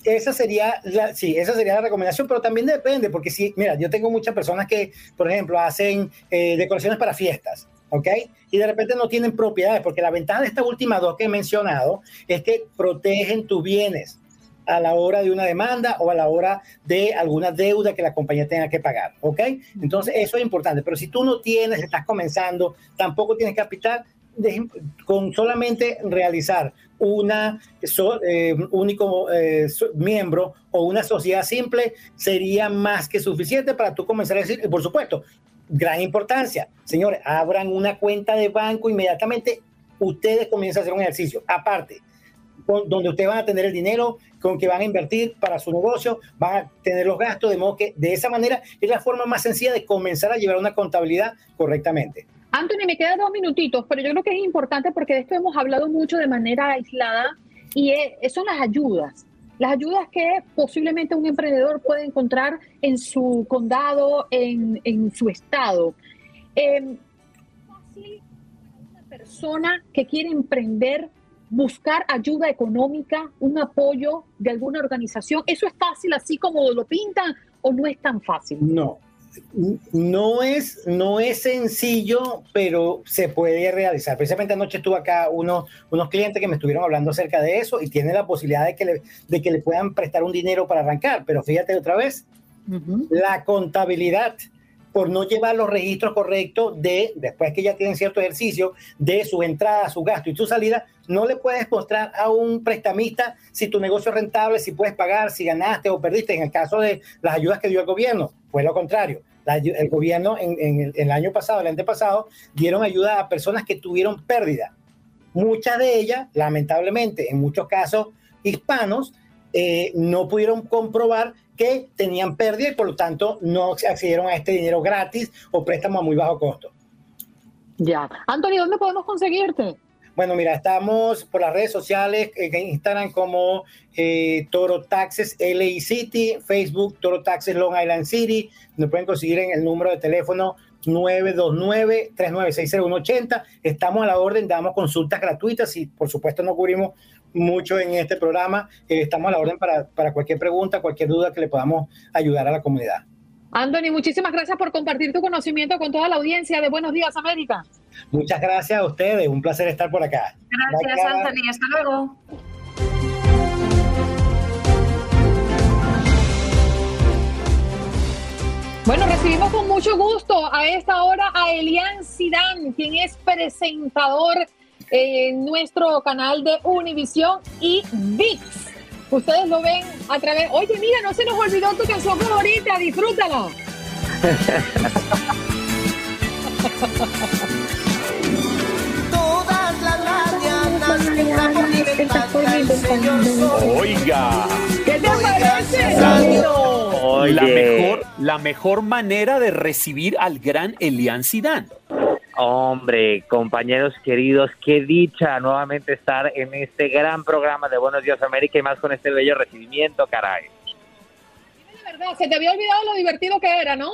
Esa sería, la, sí, esa sería la recomendación, pero también depende, porque si, mira, yo tengo muchas personas que, por ejemplo, hacen eh, decoraciones para fiestas, ¿ok? Y de repente no tienen propiedades, porque la ventaja de estas últimas dos que he mencionado es que protegen tus bienes a la hora de una demanda o a la hora de alguna deuda que la compañía tenga que pagar, ¿ok? Entonces, eso es importante, pero si tú no tienes, estás comenzando, tampoco tienes capital, con solamente realizar una so- eh, único eh, miembro o una sociedad simple sería más que suficiente para tú comenzar a decir, por supuesto, gran importancia, señores, abran una cuenta de banco inmediatamente, ustedes comienzan a hacer un ejercicio. Aparte, con- donde ustedes van a tener el dinero con que van a invertir para su negocio, van a tener los gastos, de modo que de esa manera es la forma más sencilla de comenzar a llevar una contabilidad correctamente. Anthony, me quedan dos minutitos, pero yo creo que es importante porque de esto hemos hablado mucho de manera aislada y es- son las ayudas. Las ayudas que posiblemente un emprendedor puede encontrar en su condado, en, en su estado. Eh, fácil para una persona que quiere emprender buscar ayuda económica, un apoyo de alguna organización. ¿Eso es fácil así como lo pintan o no es tan fácil? No, no es, no es sencillo, pero se puede realizar. Precisamente anoche estuve acá unos, unos clientes que me estuvieron hablando acerca de eso y tienen la posibilidad de que, le, de que le puedan prestar un dinero para arrancar. Pero fíjate otra vez, la contabilidad por no llevar los registros correctos de, después que ya tienen cierto ejercicio, de su entrada, su gasto y su salida, no le puedes mostrar a un prestamista si tu negocio es rentable, si puedes pagar, si ganaste o perdiste. En el caso de las ayudas que dio el gobierno, fue lo contrario. El gobierno en, el, el año pasado, el antepasado, dieron ayuda a personas que tuvieron pérdida. Muchas de ellas, lamentablemente, en muchos casos hispanos, eh, no pudieron comprobar que tenían pérdida y por lo tanto no accedieron a este dinero gratis o préstamo a muy bajo costo. Ya. Anthony, ¿dónde podemos conseguirte? Bueno, mira, estamos por las redes sociales, en Instagram como eh, Toro Taxes LA City, Facebook Toro Taxes Long Island City. Nos pueden conseguir en el número de teléfono 929-3960-180. Estamos a la orden, damos consultas gratuitas y por supuesto no cubrimos mucho en este programa. Eh, estamos a la orden para, para cualquier pregunta, cualquier duda que le podamos ayudar a la comunidad. Anthony, muchísimas gracias por compartir tu conocimiento con toda la audiencia de Buenos Días, América. Muchas gracias a ustedes, un placer estar por acá. Gracias, Anthony. Hasta luego. Bueno, recibimos con mucho gusto a esta hora a Elian Sidán, quien es presentador en nuestro canal de Univisión y VIX. Ustedes lo ven a través. Oye, mira, no se nos olvidó tu canción favorita, disfrútala. Todas las mañanas. Oiga. ¿Qué te parece? La mejor, la mejor manera de recibir al gran Elian Zidane. Hombre, compañeros queridos, qué dicha nuevamente estar en este gran programa de Buenos Días América y más con este bello recibimiento, caray. De verdad, se te había olvidado lo divertido que era, ¿no?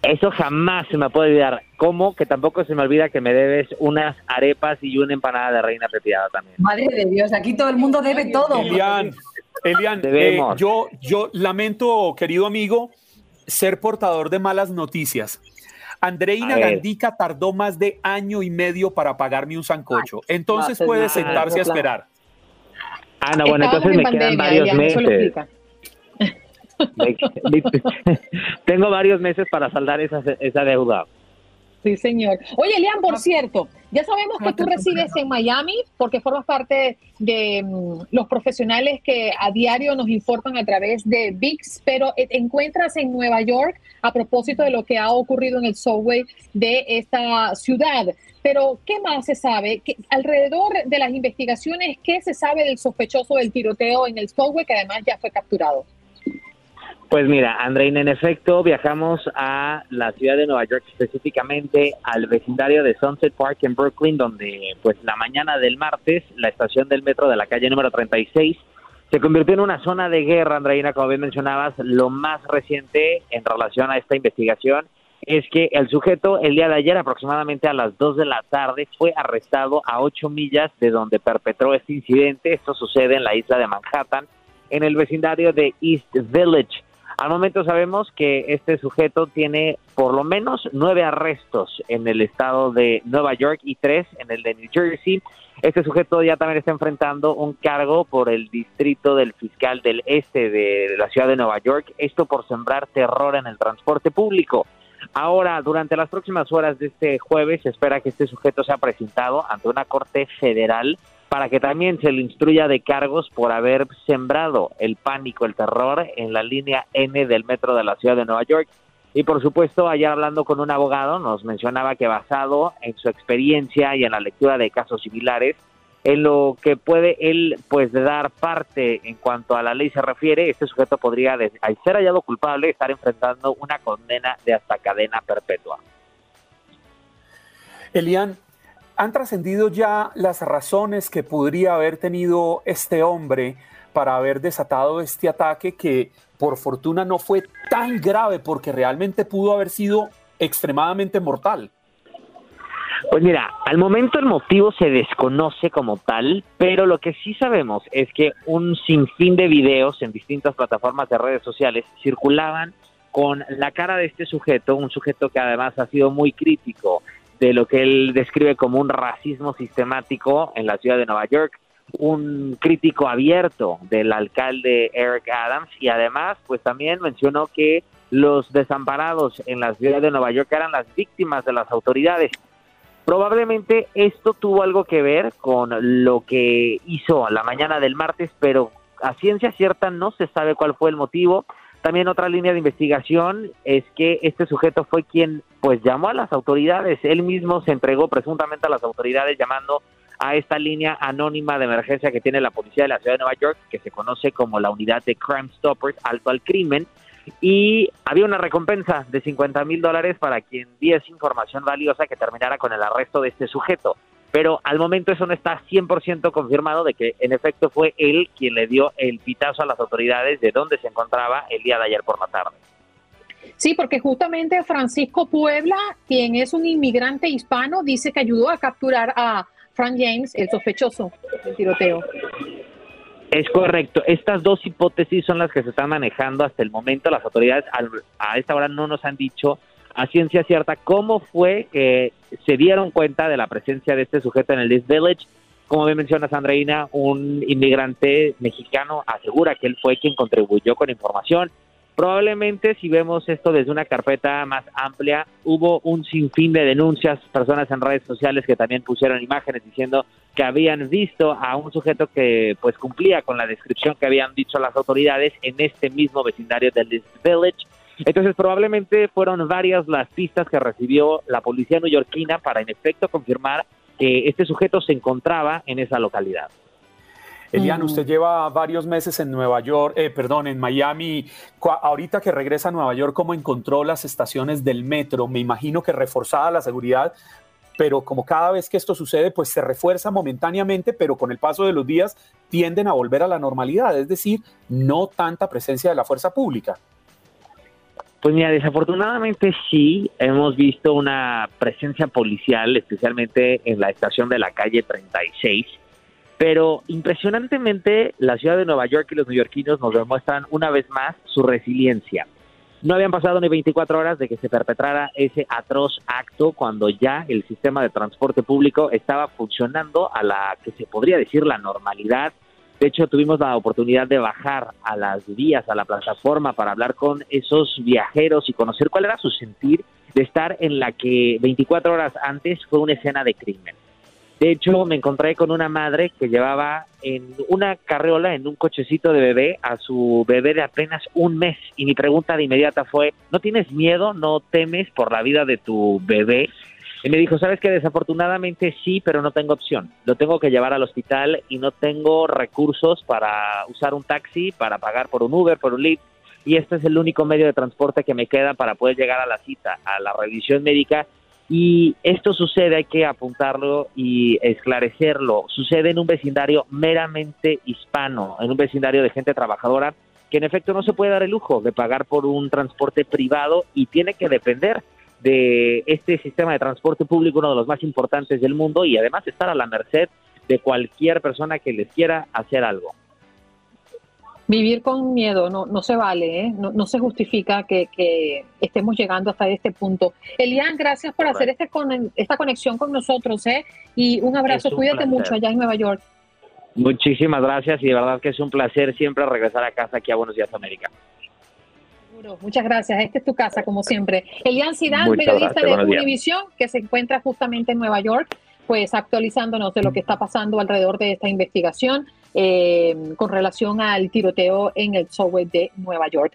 Eso jamás se me puede olvidar. Como que tampoco se me olvida que me debes unas arepas y una empanada de reina pepiada también. Madre de Dios, aquí todo el mundo debe todo. Elian, Elian, eh, Debemos. yo, yo lamento, querido amigo, ser portador de malas noticias. Andreina. Gandica tardó más de año y medio para pagarme un sancocho. Entonces no, puede no, sentarse a no, esperar. Ah, no, bueno, Estábamos entonces en me quedan varios meses. Me- Tengo varios meses para saldar esa, esa deuda. Sí, señor. Oye, Elian, por cierto, ya sabemos que tú resides en Miami porque formas parte de mm, los profesionales que a diario nos informan a través de VIX, pero eh, te encuentras en Nueva York a propósito de lo que ha ocurrido en el subway de esta ciudad. Pero, ¿qué más se sabe? ¿Qué- alrededor de las investigaciones, ¿qué se sabe del sospechoso del tiroteo en el subway que además ya fue capturado? Pues mira, Andreina, en efecto, viajamos a la ciudad de Nueva York, específicamente al vecindario de Sunset Park en Brooklyn, donde pues la mañana del martes la estación del metro de la calle número 36 se convirtió en una zona de guerra, Andreina, como bien mencionabas, lo más reciente en relación a esta investigación es que el sujeto el día de ayer aproximadamente a las 2 de la tarde fue arrestado a 8 millas de donde perpetró este incidente. Esto sucede en la isla de Manhattan, en el vecindario de East Village. Al momento sabemos que este sujeto tiene por lo menos nueve arrestos en el estado de Nueva York y tres en el de New Jersey. Este sujeto ya también está enfrentando un cargo por el distrito del fiscal del este de la ciudad de Nueva York, esto por sembrar terror en el transporte público. Ahora, durante las próximas horas de este jueves, se espera que este sujeto sea presentado ante una corte federal para que también se le instruya de cargos por haber sembrado el pánico, el terror en la línea N del metro de la ciudad de Nueva York. Y por supuesto, ayer hablando con un abogado, nos mencionaba que basado en su experiencia y en la lectura de casos similares, en lo que puede él pues dar parte en cuanto a la ley se refiere, este sujeto podría, al ser hallado culpable, estar enfrentando una condena de hasta cadena perpetua. Elian, ¿han trascendido ya las razones que podría haber tenido este hombre para haber desatado este ataque que por fortuna no fue tan grave porque realmente pudo haber sido extremadamente mortal? Pues mira, al momento el motivo se desconoce como tal, pero lo que sí sabemos es que un sinfín de videos en distintas plataformas de redes sociales circulaban con la cara de este sujeto, un sujeto que además ha sido muy crítico de lo que él describe como un racismo sistemático en la ciudad de Nueva York, un crítico abierto del alcalde Eric Adams y además pues también mencionó que los desamparados en la ciudad de Nueva York eran las víctimas de las autoridades. Probablemente esto tuvo algo que ver con lo que hizo la mañana del martes, pero a ciencia cierta no se sabe cuál fue el motivo. También otra línea de investigación es que este sujeto fue quien pues llamó a las autoridades, él mismo se entregó presuntamente a las autoridades llamando a esta línea anónima de emergencia que tiene la policía de la ciudad de Nueva York, que se conoce como la unidad de Crime Stoppers, alto al crimen, y había una recompensa de 50 mil dólares para quien diese información valiosa que terminara con el arresto de este sujeto. Pero al momento eso no está 100% confirmado de que en efecto fue él quien le dio el pitazo a las autoridades de dónde se encontraba el día de ayer por la tarde. Sí, porque justamente Francisco Puebla, quien es un inmigrante hispano, dice que ayudó a capturar a Frank James, el sospechoso del tiroteo. Es correcto. Estas dos hipótesis son las que se están manejando hasta el momento. Las autoridades a esta hora no nos han dicho a ciencia cierta cómo fue que se dieron cuenta de la presencia de este sujeto en el East Village. Como bien menciona Sandreina, un inmigrante mexicano asegura que él fue quien contribuyó con información. Probablemente si vemos esto desde una carpeta más amplia, hubo un sinfín de denuncias, personas en redes sociales que también pusieron imágenes diciendo que habían visto a un sujeto que pues cumplía con la descripción que habían dicho las autoridades en este mismo vecindario del East Village. Entonces probablemente fueron varias las pistas que recibió la policía neoyorquina para en efecto confirmar que este sujeto se encontraba en esa localidad. Elian, usted lleva varios meses en Nueva York, eh, perdón, en Miami. Ahorita que regresa a Nueva York, ¿cómo encontró las estaciones del metro? Me imagino que reforzada la seguridad, pero como cada vez que esto sucede, pues se refuerza momentáneamente, pero con el paso de los días tienden a volver a la normalidad, es decir, no tanta presencia de la fuerza pública. Pues mira, desafortunadamente sí, hemos visto una presencia policial, especialmente en la estación de la calle 36, pero impresionantemente la ciudad de Nueva York y los neoyorquinos nos demuestran una vez más su resiliencia. No habían pasado ni 24 horas de que se perpetrara ese atroz acto cuando ya el sistema de transporte público estaba funcionando a la que se podría decir la normalidad. De hecho, tuvimos la oportunidad de bajar a las vías, a la plataforma, para hablar con esos viajeros y conocer cuál era su sentir de estar en la que 24 horas antes fue una escena de crimen. De hecho, me encontré con una madre que llevaba en una carreola, en un cochecito de bebé, a su bebé de apenas un mes. Y mi pregunta de inmediata fue, ¿no tienes miedo, no temes por la vida de tu bebé? Y me dijo, sabes que desafortunadamente sí, pero no tengo opción. Lo tengo que llevar al hospital y no tengo recursos para usar un taxi, para pagar por un Uber, por un Lyft. Y este es el único medio de transporte que me queda para poder llegar a la cita, a la revisión médica y esto sucede, hay que apuntarlo y esclarecerlo, sucede en un vecindario meramente hispano, en un vecindario de gente trabajadora que en efecto no se puede dar el lujo de pagar por un transporte privado y tiene que depender de este sistema de transporte público, uno de los más importantes del mundo, y además estar a la merced de cualquier persona que les quiera hacer algo. Vivir con miedo no, no se vale, ¿eh? no, se justifica que, estemos llegando hasta este punto. Elian, gracias por hacer este con, esta conexión con nosotros ¿eh? y un abrazo, cuídate mucho allá en Nueva York. Muchísimas gracias y de verdad que es un placer siempre regresar a casa aquí a Buenos Días América. Muchas gracias. Esta es tu casa, como siempre. Elian Sidán, periodista de Univision, que se encuentra justamente en Nueva York, pues actualizándonos de lo que está pasando alrededor de esta investigación. Eh, con relación al tiroteo en el subway de Nueva York.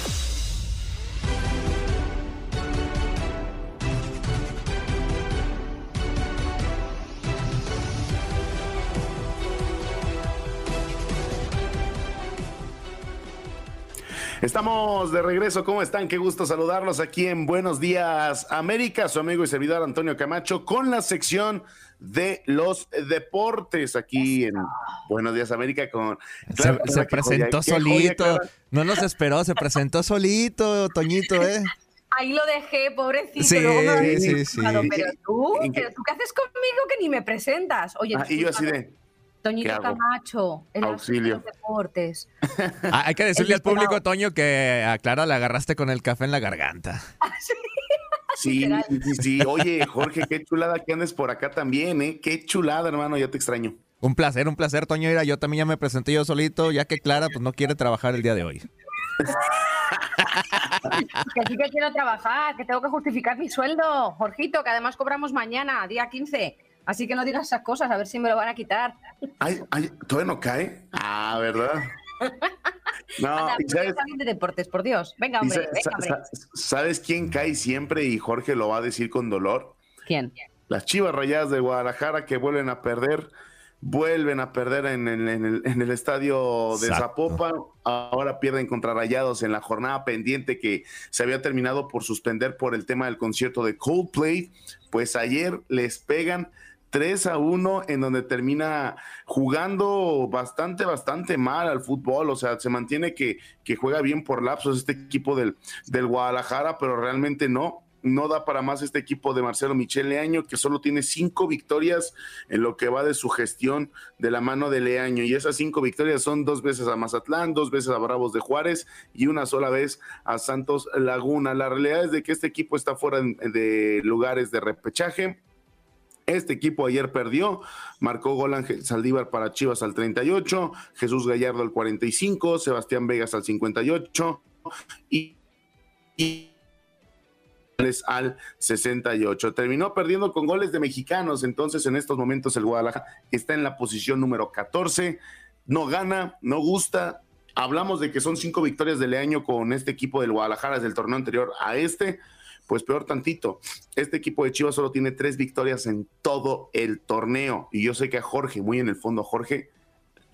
Estamos de regreso. ¿Cómo están? Qué gusto saludarlos aquí en Buenos Días América. Su amigo y servidor Antonio Camacho con la sección de los deportes aquí en Buenos Días América con se, se presentó solito, no nos esperó, se presentó solito, Toñito, ¿eh? Ahí lo dejé, pobrecito. Sí, sí, sí. Pero tú, pero tú, ¿qué haces conmigo que ni me presentas? Oye, ah, y yo así de. Toñito Camacho, el Auxilio. de deportes. Ah, hay que decirle al público, Toño, que a Clara la agarraste con el café en la garganta. Sí, sí, sí. Oye, Jorge, qué chulada que andes por acá también, ¿eh? Qué chulada, hermano, ya te extraño. Un placer, un placer, Toño. Mira, yo también ya me presenté yo solito, ya que Clara pues no quiere trabajar el día de hoy. que sí que quiero trabajar, que tengo que justificar mi sueldo, Jorgito, que además cobramos mañana, día 15. Así que no digas esas cosas, a ver si me lo van a quitar. Ay, ay, ¿todavía no cae? Ah, ¿verdad? No, ¿sabes? de deportes, por Dios. Venga, hombre, venga, hombre. ¿Sabes quién cae siempre y Jorge lo va a decir con dolor? ¿Quién? Las Chivas Rayadas de Guadalajara que vuelven a perder, vuelven a perder en, el, en el, estadio de Zapopan. Ahora pierden contra Rayados en la jornada pendiente que se había terminado por suspender por el tema del concierto de Coldplay. Pues ayer les pegan 3 a 1 en donde termina jugando bastante, bastante mal al fútbol, o sea, se mantiene que, que juega bien por lapsos este equipo del, del Guadalajara, pero realmente no, no da para más este equipo de Marcelo Michel Leaño, que solo tiene cinco victorias en lo que va de su gestión de la mano de Leaño. Y esas cinco victorias son dos veces a Mazatlán, dos veces a Bravos de Juárez y una sola vez a Santos Laguna. La realidad es de que este equipo está fuera de lugares de repechaje este equipo ayer perdió, marcó gol Ángel Saldívar para Chivas al 38, Jesús Gallardo al 45, Sebastián Vegas al 58 y, y al 68. Terminó perdiendo con goles de mexicanos, entonces en estos momentos el Guadalajara está en la posición número 14, no gana, no gusta. Hablamos de que son cinco victorias del año con este equipo del Guadalajara desde el torneo anterior a este pues peor tantito. Este equipo de Chivas solo tiene tres victorias en todo el torneo. Y yo sé que a Jorge, muy en el fondo a Jorge,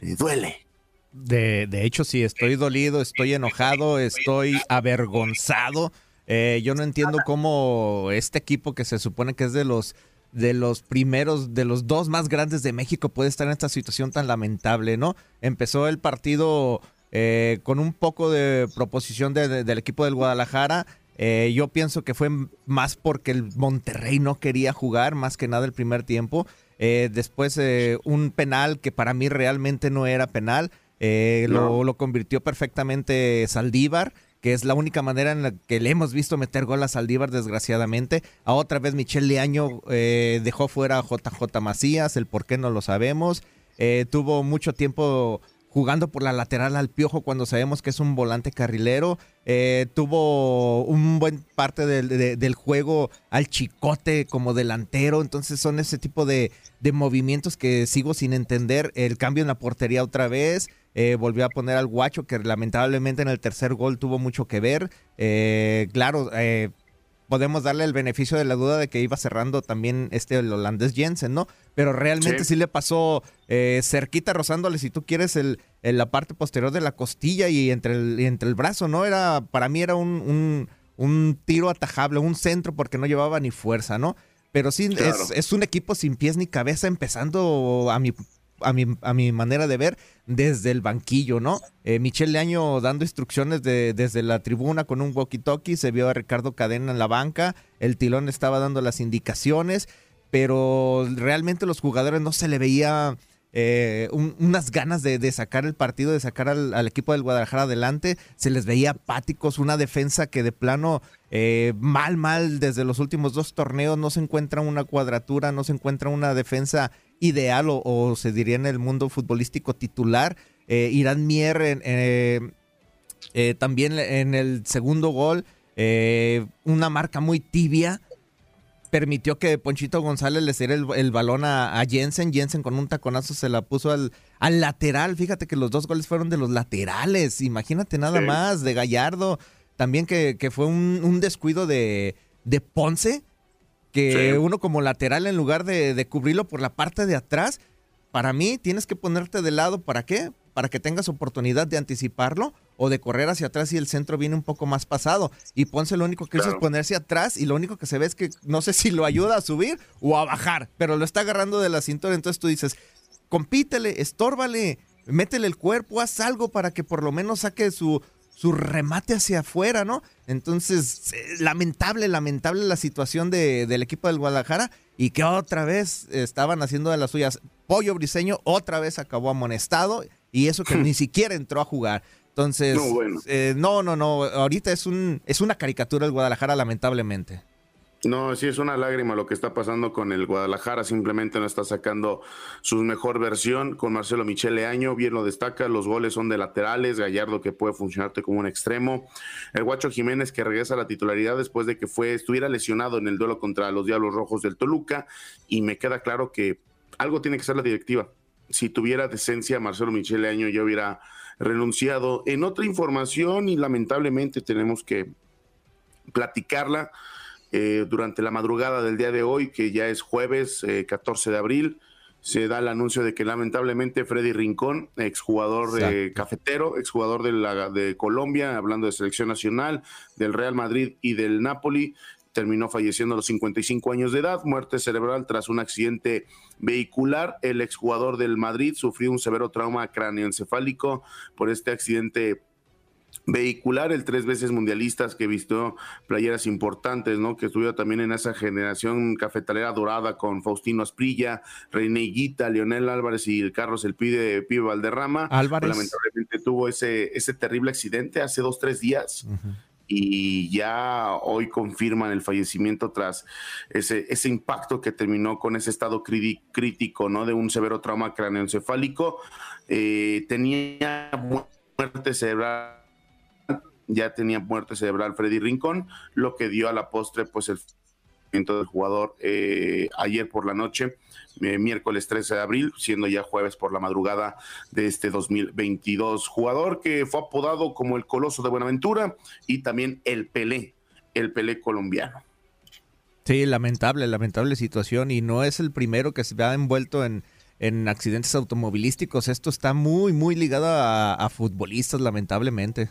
le duele. De, de hecho, sí, estoy dolido, estoy enojado, estoy avergonzado. Eh, yo no entiendo cómo este equipo que se supone que es de los de los primeros, de los dos más grandes de México puede estar en esta situación tan lamentable, ¿no? Empezó el partido eh, con un poco de proposición del equipo del Guadalajara eh, yo pienso que fue más porque el Monterrey no quería jugar, más que nada el primer tiempo. Eh, después eh, un penal que para mí realmente no era penal, lo, convirtió perfectamente Saldívar que es la única manera en la que le hemos visto meter gol a Saldívar, desgraciadamente. A otra vez Michel Leaño dejó fuera a JJ Macías, el por qué no lo sabemos. tuvo mucho tiempo jugando por la lateral al Piojo cuando sabemos que es un volante carrilero. Eh, tuvo un buen parte del, juego al Chicote como delantero. Entonces son ese tipo de, movimientos que sigo sin entender. El cambio en la portería otra vez. Eh, volvió a poner al guacho que lamentablemente en el tercer gol tuvo mucho que ver. Eh, claro, podemos darle el beneficio de la duda de que iba cerrando también este el holandés Jensen, ¿no? Pero realmente sí, le pasó eh, cerquita rozándole, si tú quieres, el, en la parte posterior de la costilla y entre el, entre el brazo, ¿no? Era, para mí era un, un, tiro atajable, un centro porque no llevaba ni fuerza, ¿no? Pero sí, es, es, un equipo sin pies ni cabeza, empezando a mi a mi, a mi manera de ver, desde el banquillo, ¿no? Eh, Michel Leaño dando instrucciones de, desde la tribuna con un walkie-talkie, se vio a Ricardo Cadena en la banca, el tilón estaba dando las indicaciones, pero realmente los jugadores no se le veía eh, unas ganas de, sacar el partido, de sacar al, equipo del Guadalajara adelante, se les veía apáticos, una defensa que de plano eh, mal, mal desde los últimos dos torneos no se encuentra una cuadratura, no se encuentra una defensa ideal o, se diría en el mundo futbolístico titular. Eh, Irán Mier eh, eh, también en el segundo gol, una marca muy tibia. Permitió que Ponchito González le diera el, balón a, Jensen. Jensen con un taconazo se la puso al, al, lateral. Fíjate que los dos goles fueron de los laterales. Imagínate nada más, de Gallardo. También que, fue un, descuido de, de Ponce que uno como lateral en lugar de, cubrirlo por la parte de atrás, para mí tienes que ponerte de lado, ¿para qué? para que tengas oportunidad de anticiparlo o de correr hacia atrás y el centro viene un poco más pasado. Y Ponce lo único que hizo es ponerse atrás y lo único que se ve es que no sé si lo ayuda a subir o a bajar, pero lo está agarrando de la cintura. Entonces tú dices, compítele, estórbale, métele el cuerpo, haz algo para que por lo menos saque su, su remate hacia afuera, ¿no? Entonces, eh, lamentable, lamentable la situación de, del equipo del Guadalajara y que otra vez estaban haciendo de las suyas. Pollo Briseño otra vez acabó amonestado y eso que ni siquiera entró a jugar. Entonces, No, bueno. eh, no, no, no, ahorita es, un, es una caricatura el Guadalajara, lamentablemente. No, sí es una lágrima lo que está pasando con el Guadalajara, simplemente no está sacando su mejor versión con Marcelo Michele Año, bien lo destaca, los goles son de laterales, Gallardo que puede funcionarte como un extremo, el Guacho Jiménez que regresa a la titularidad después de que fue estuviera lesionado en el duelo contra los Diablos Rojos del Toluca y me queda claro que algo tiene que ser la directiva. Si tuviera decencia Marcelo Michele Año ya hubiera renunciado. En otra información y lamentablemente tenemos que platicarla eh, durante la madrugada del día de hoy, que ya es jueves eh, 14 de abril, se da el anuncio de que lamentablemente Freddy Rincón, exjugador eh, cafetero, exjugador de, la, de Colombia, hablando de selección nacional, del Real Madrid y del Napoli, terminó falleciendo a los 55 años de edad, muerte cerebral tras un accidente vehicular. El exjugador del Madrid sufrió un severo trauma cráneoencefálico por este accidente vehicular, el tres veces mundialistas que vistió playeras importantes, ¿no? Que estuvo también en esa generación cafetalera dorada con Faustino Asprilla, René Higuita, Leonel Álvarez y el Carlos El Pide, Pibe Valderrama. Álvarez. Lamentablemente tuvo ese, ese terrible accidente hace dos, tres días. Y ya hoy confirman el fallecimiento tras ese, ese impacto que terminó con ese estado crítico, ¿no? De un severo trauma cráneoencefálico. Eh, tenía muerte cerebral ya tenía muerte cerebral Freddy Rincón, lo que dio a la postre pues el del jugador eh, ayer por la noche, eh, miércoles 13 de abril, siendo ya jueves por la madrugada de este 2022. Jugador que fue apodado como el Coloso de Buenaventura y también el Pelé, el Pelé colombiano. Sí, lamentable, lamentable situación y no es el primero que se ha envuelto en, en accidentes automovilísticos. Esto está muy, muy ligado a futbolistas, lamentablemente.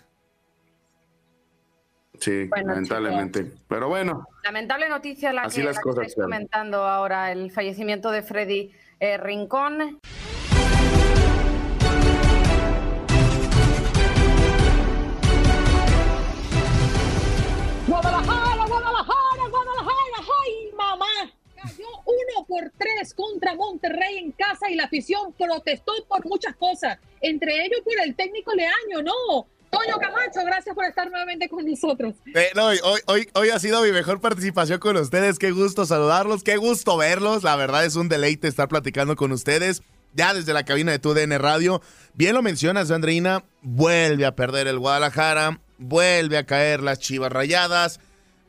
Sí, Bueno, lamentablemente. Pero bueno, Lamentable noticia la Así que, las la que estáis comentando ahora, el fallecimiento de Freddy eh, Rincón. Guadalajara, Guadalajara, Guadalajara, ¡ay, mamá! Cayó uno por tres contra Monterrey en casa y la afición protestó por muchas cosas, entre ellos por el técnico Leaño, ¿no? Toño Camacho, gracias por estar nuevamente con nosotros. No, hoy, ha sido mi mejor participación con ustedes. Qué gusto saludarlos, qué gusto verlos. La verdad es un deleite estar platicando con ustedes. Ya desde la cabina de TUDN Radio. Bien lo mencionas, Andreina. Vuelve a perder el Guadalajara. Vuelve a caer las chivas rayadas.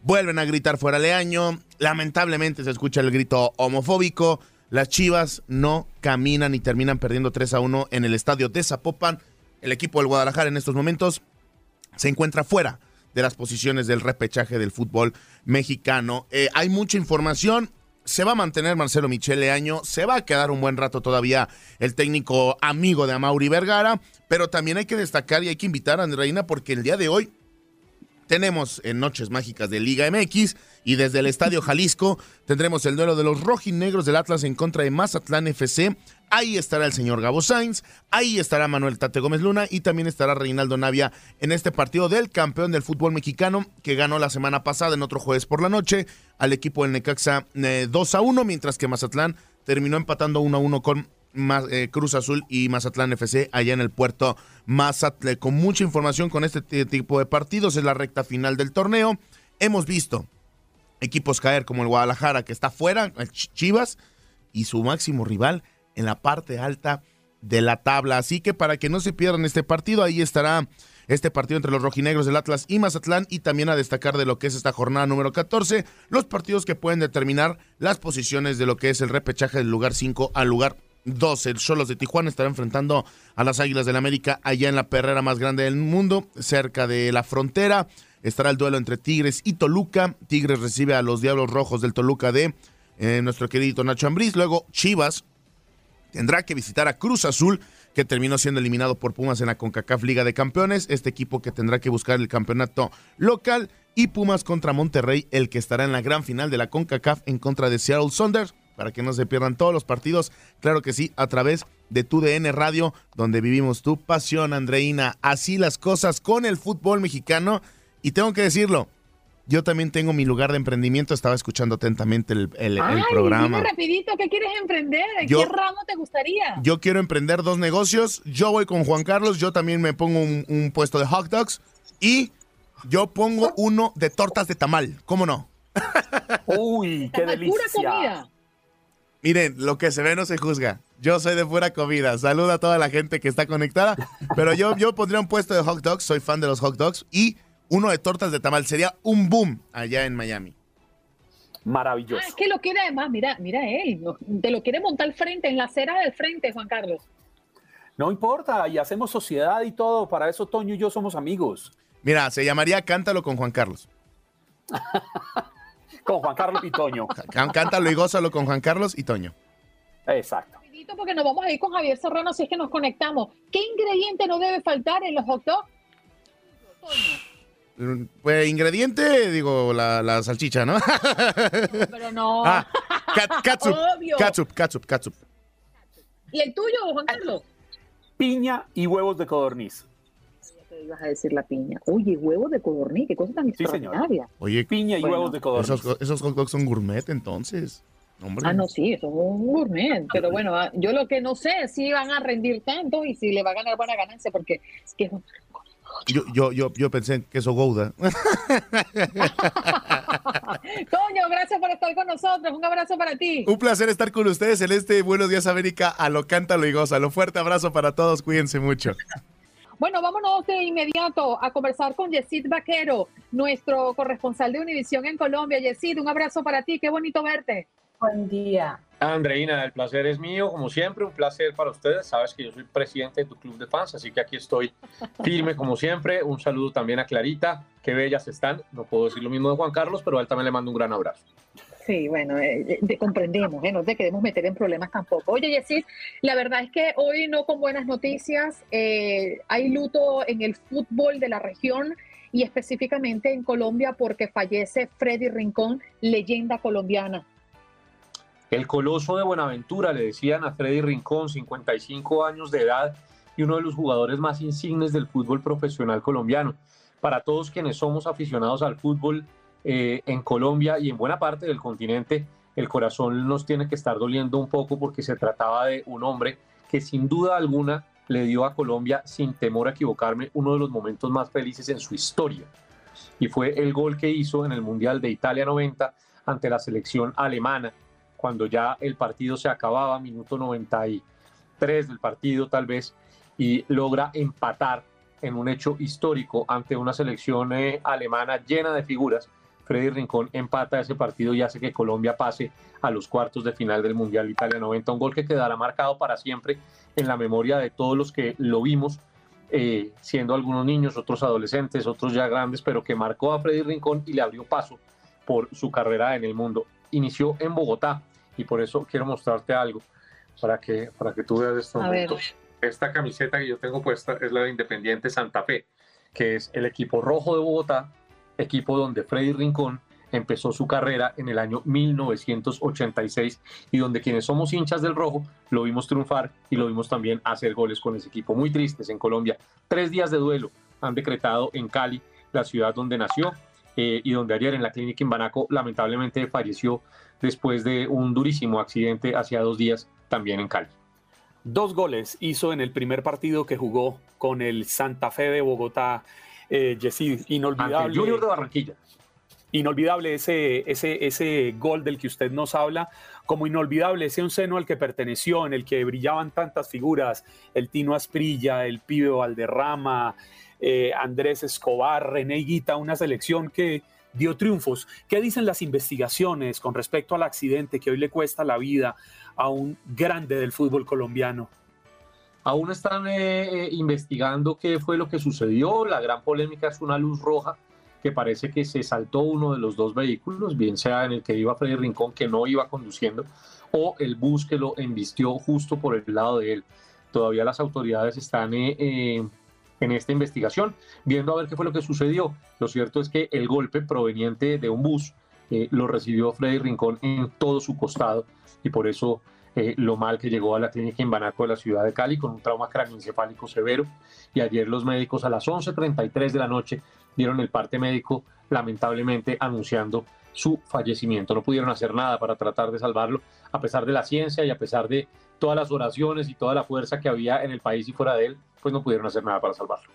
Vuelven a gritar fuera Leaño. Lamentablemente se escucha el grito homofóbico. Las chivas no caminan y terminan perdiendo 3 a 1 en el estadio de Zapopan. El equipo del Guadalajara en estos momentos se encuentra fuera de las posiciones del repechaje del fútbol mexicano. Eh, hay mucha información. Se va a mantener Marcelo Michele Año, se va a quedar un buen rato todavía el técnico amigo de Amauri Vergara, pero también hay que destacar y hay que invitar a Andreina porque el día de hoy tenemos en Noches Mágicas de Liga MX y desde el Estadio Jalisco tendremos el duelo de los rojinegros del Atlas en contra de Mazatlán FC. Ahí estará el señor Gabo Sainz, ahí estará Manuel Tate Gómez Luna y también estará Reinaldo Navia en este partido del campeón del fútbol mexicano que ganó la semana pasada en otro jueves por la noche al equipo del Necaxa eh, 2 a 1, mientras que Mazatlán terminó empatando 1 a 1 con eh, Cruz Azul y Mazatlán FC allá en el puerto Mazatlán. Con mucha información con este tipo de partidos, es la recta final del torneo. Hemos visto equipos caer como el Guadalajara, que está fuera, el Ch- Chivas, y su máximo rival en la parte alta de la tabla. Así que para que no se pierdan este partido, ahí estará este partido entre los rojinegros del Atlas y Mazatlán y también a destacar de lo que es esta jornada número 14, los partidos que pueden determinar las posiciones de lo que es el repechaje del lugar 5 al lugar 12. El de Tijuana estará enfrentando a las Águilas del América allá en la perrera más grande del mundo, cerca de la frontera. Estará el duelo entre Tigres y Toluca. Tigres recibe a los Diablos Rojos del Toluca de eh, nuestro querido Nacho Ambriz. Luego Chivas tendrá que visitar a Cruz Azul, que terminó siendo eliminado por Pumas en la CONCACAF Liga de Campeones, este equipo que tendrá que buscar el campeonato local y Pumas contra Monterrey, el que estará en la gran final de la CONCACAF en contra de Seattle Saunders, para que no se pierdan todos los partidos, claro que sí, a través de tu DN Radio, donde vivimos tu pasión, Andreina. Así las cosas con el fútbol mexicano. Y tengo que decirlo, yo también tengo mi lugar de emprendimiento, estaba escuchando atentamente el, el- el Ay, programa. dime rapidito, ¿qué quieres emprender? ¿En Yo- qué ramo te gustaría? Yo quiero emprender dos negocios. Yo voy con Juan Carlos. Yo también me pongo un, un puesto de hot dogs. Y yo pongo uno de tortas de tamal. ¿Cómo no? Uy, qué Tamal, Pura comida. Miren, lo que se ve no se juzga. Yo soy de pura comida. Saluda a toda la gente que está conectada. Pero yo, yo pondría un puesto de hot dogs. Soy fan de los hot dogs. Y uno de tortas de tamal. Sería un boom allá en Miami. Maravilloso. Ah, es que lo quiere además, mira, mira él, te lo quiere montar al frente, en la acera del frente, Juan Carlos. No importa, y hacemos sociedad y todo. Para eso Toño y yo somos amigos. Mira, se llamaría Cántalo con Juan Carlos. Con Juan Carlos y Toño. Cá- Cántalo y gózalo con Juan Carlos y Toño. Exacto. Rapidito, Porque nos vamos a ir con Javier Serrano si es que nos conectamos. ¿Qué ingrediente no debe faltar en los hot dogs? Pues ingrediente, digo, la, la salchicha, ¿no? Pero no. Ah, cat- catsup, Obvio. catsup, catsup, catsup. ¿Y el tuyo, Juan Carlos? Piña y huevos de codorniz. Ibas a decir la piña. Oye, huevos de codorniz, qué cosa tan Sí, señor. extraordinaria. Oye, Piña y Bueno. huevos de codorniz. esos, esos hot dogs son gourmet entonces. Hombre. Ah, no, sí, eso es un gourmet. Pero bueno, ah, yo lo que no sé es si van a rendir tanto y si le va a ganar buena ganancia, porque es que es un- Yo, yo, yo, yo pensé en queso Gouda. Toño, gracias por estar con nosotros. Un abrazo para ti. Un placer estar con ustedes en este Buenos Días América a lo cántalo y gózalo. Fuerte abrazo para todos, cuídense mucho. Bueno, vámonos de inmediato a conversar con Yesid Vaquero, nuestro corresponsal de Univisión en Colombia. Yesid, un abrazo para ti. Qué bonito verte. Buen día. Andreina, el placer es mío, como siempre, un placer para ustedes. Sabes que yo soy presidente de tu club de fans, así que aquí estoy firme como siempre. Un saludo también a Clarita, qué bellas están. No puedo decir lo mismo de Juan Carlos, pero a él también le mando un gran abrazo. Sí, bueno, eh, te comprendemos, ¿eh? no te queremos meter en problemas tampoco. Oye, Yesid, la verdad es que hoy no con buenas noticias. eh, hay luto en el fútbol de la región y específicamente en Colombia porque fallece Freddy Rincón, leyenda colombiana. El coloso de Buenaventura, le decían a Freddy Rincón, 55 años de edad y uno de los jugadores más insignes del fútbol profesional colombiano. Para todos quienes somos aficionados al fútbol eh, en Colombia y en buena parte del continente, el corazón nos tiene que estar doliendo un poco porque se trataba de un hombre que sin duda alguna le dio a Colombia, sin temor a equivocarme, uno de los momentos más felices en su historia. Y fue el gol que hizo en el Mundial de Italia 90 ante la selección alemana cuando ya el partido se acababa, minuto 93 del partido tal vez, y logra empatar en un hecho histórico ante una selección eh, alemana llena de figuras. Freddy Rincón empata ese partido y hace que Colombia pase a los cuartos de final del Mundial Italia 90, un gol que quedará marcado para siempre en la memoria de todos los que lo vimos, eh, siendo algunos niños, otros adolescentes, otros ya grandes, pero que marcó a Freddy Rincón y le abrió paso por su carrera en el mundo. Inició en Bogotá y por eso quiero mostrarte algo para que, para que tú veas momentos. Esta camiseta que yo tengo puesta es la de Independiente Santa Fe, que es el equipo rojo de Bogotá, equipo donde Freddy Rincón empezó su carrera en el año 1986 y donde quienes somos hinchas del rojo lo vimos triunfar y lo vimos también hacer goles con ese equipo. Muy tristes en Colombia. Tres días de duelo han decretado en Cali, la ciudad donde nació eh, y donde ayer en la clínica Imbanaco lamentablemente falleció después de un durísimo accidente hacía dos días también en Cali. Dos goles hizo en el primer partido que jugó con el Santa Fe de Bogotá, eh, Yesid. Inolvidable. Junior de Barranquilla. Inolvidable ese, ese, ese gol del que usted nos habla, como inolvidable ese un seno al que perteneció, en el que brillaban tantas figuras, el Tino Asprilla, el Pibe Valderrama, eh, Andrés Escobar, René Guita, una selección que dio triunfos. ¿Qué dicen las investigaciones con respecto al accidente que hoy le cuesta la vida a un grande del fútbol colombiano? Aún están eh, eh, investigando qué fue lo que sucedió. La gran polémica es una luz roja que parece que se saltó uno de los dos vehículos, bien sea en el que iba Freddy Rincón, que no iba conduciendo, o el bus que lo embistió justo por el lado de él. todavía las autoridades están en esta investigación, viendo a ver qué fue lo que sucedió. Lo cierto es que el golpe proveniente de un bus lo recibió Freddy Rincón en todo su costado y por eso eh, lo mal que llegó a la clínica en Banaco de la ciudad de Cali con un trauma craneoencefálico severo. Y ayer los médicos a las 11.33 de la noche dieron el parte médico, lamentablemente anunciando su fallecimiento. No pudieron hacer nada para tratar de salvarlo, a pesar de la ciencia y a pesar de todas las oraciones y toda la fuerza que había en el país y fuera de él, pues no pudieron hacer nada para salvarlo.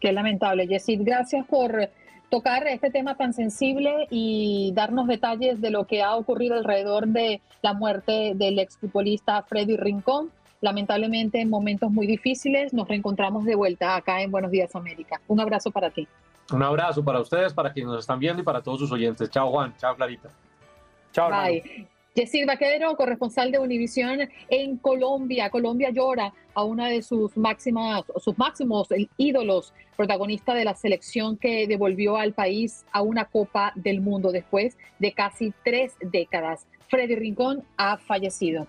Qué lamentable, Yesid. Gracias por tocar este tema tan sensible y darnos detalles de lo que ha ocurrido alrededor de la muerte del exfutbolista Freddy Rincón. Lamentablemente en momentos muy difíciles nos reencontramos de vuelta acá en Buenos Días América. Un abrazo para ti. Un abrazo para ustedes, para quienes nos están viendo y para todos sus oyentes. Chao Juan, chao Clarita. Chao. Bye. Yesir Vaquero, corresponsal de Univisión en Colombia. Colombia llora a una de sus máximas, sus máximos ídolos, protagonista de la selección que devolvió al país a una Copa del Mundo después de casi tres décadas. Freddy Rincón ha fallecido.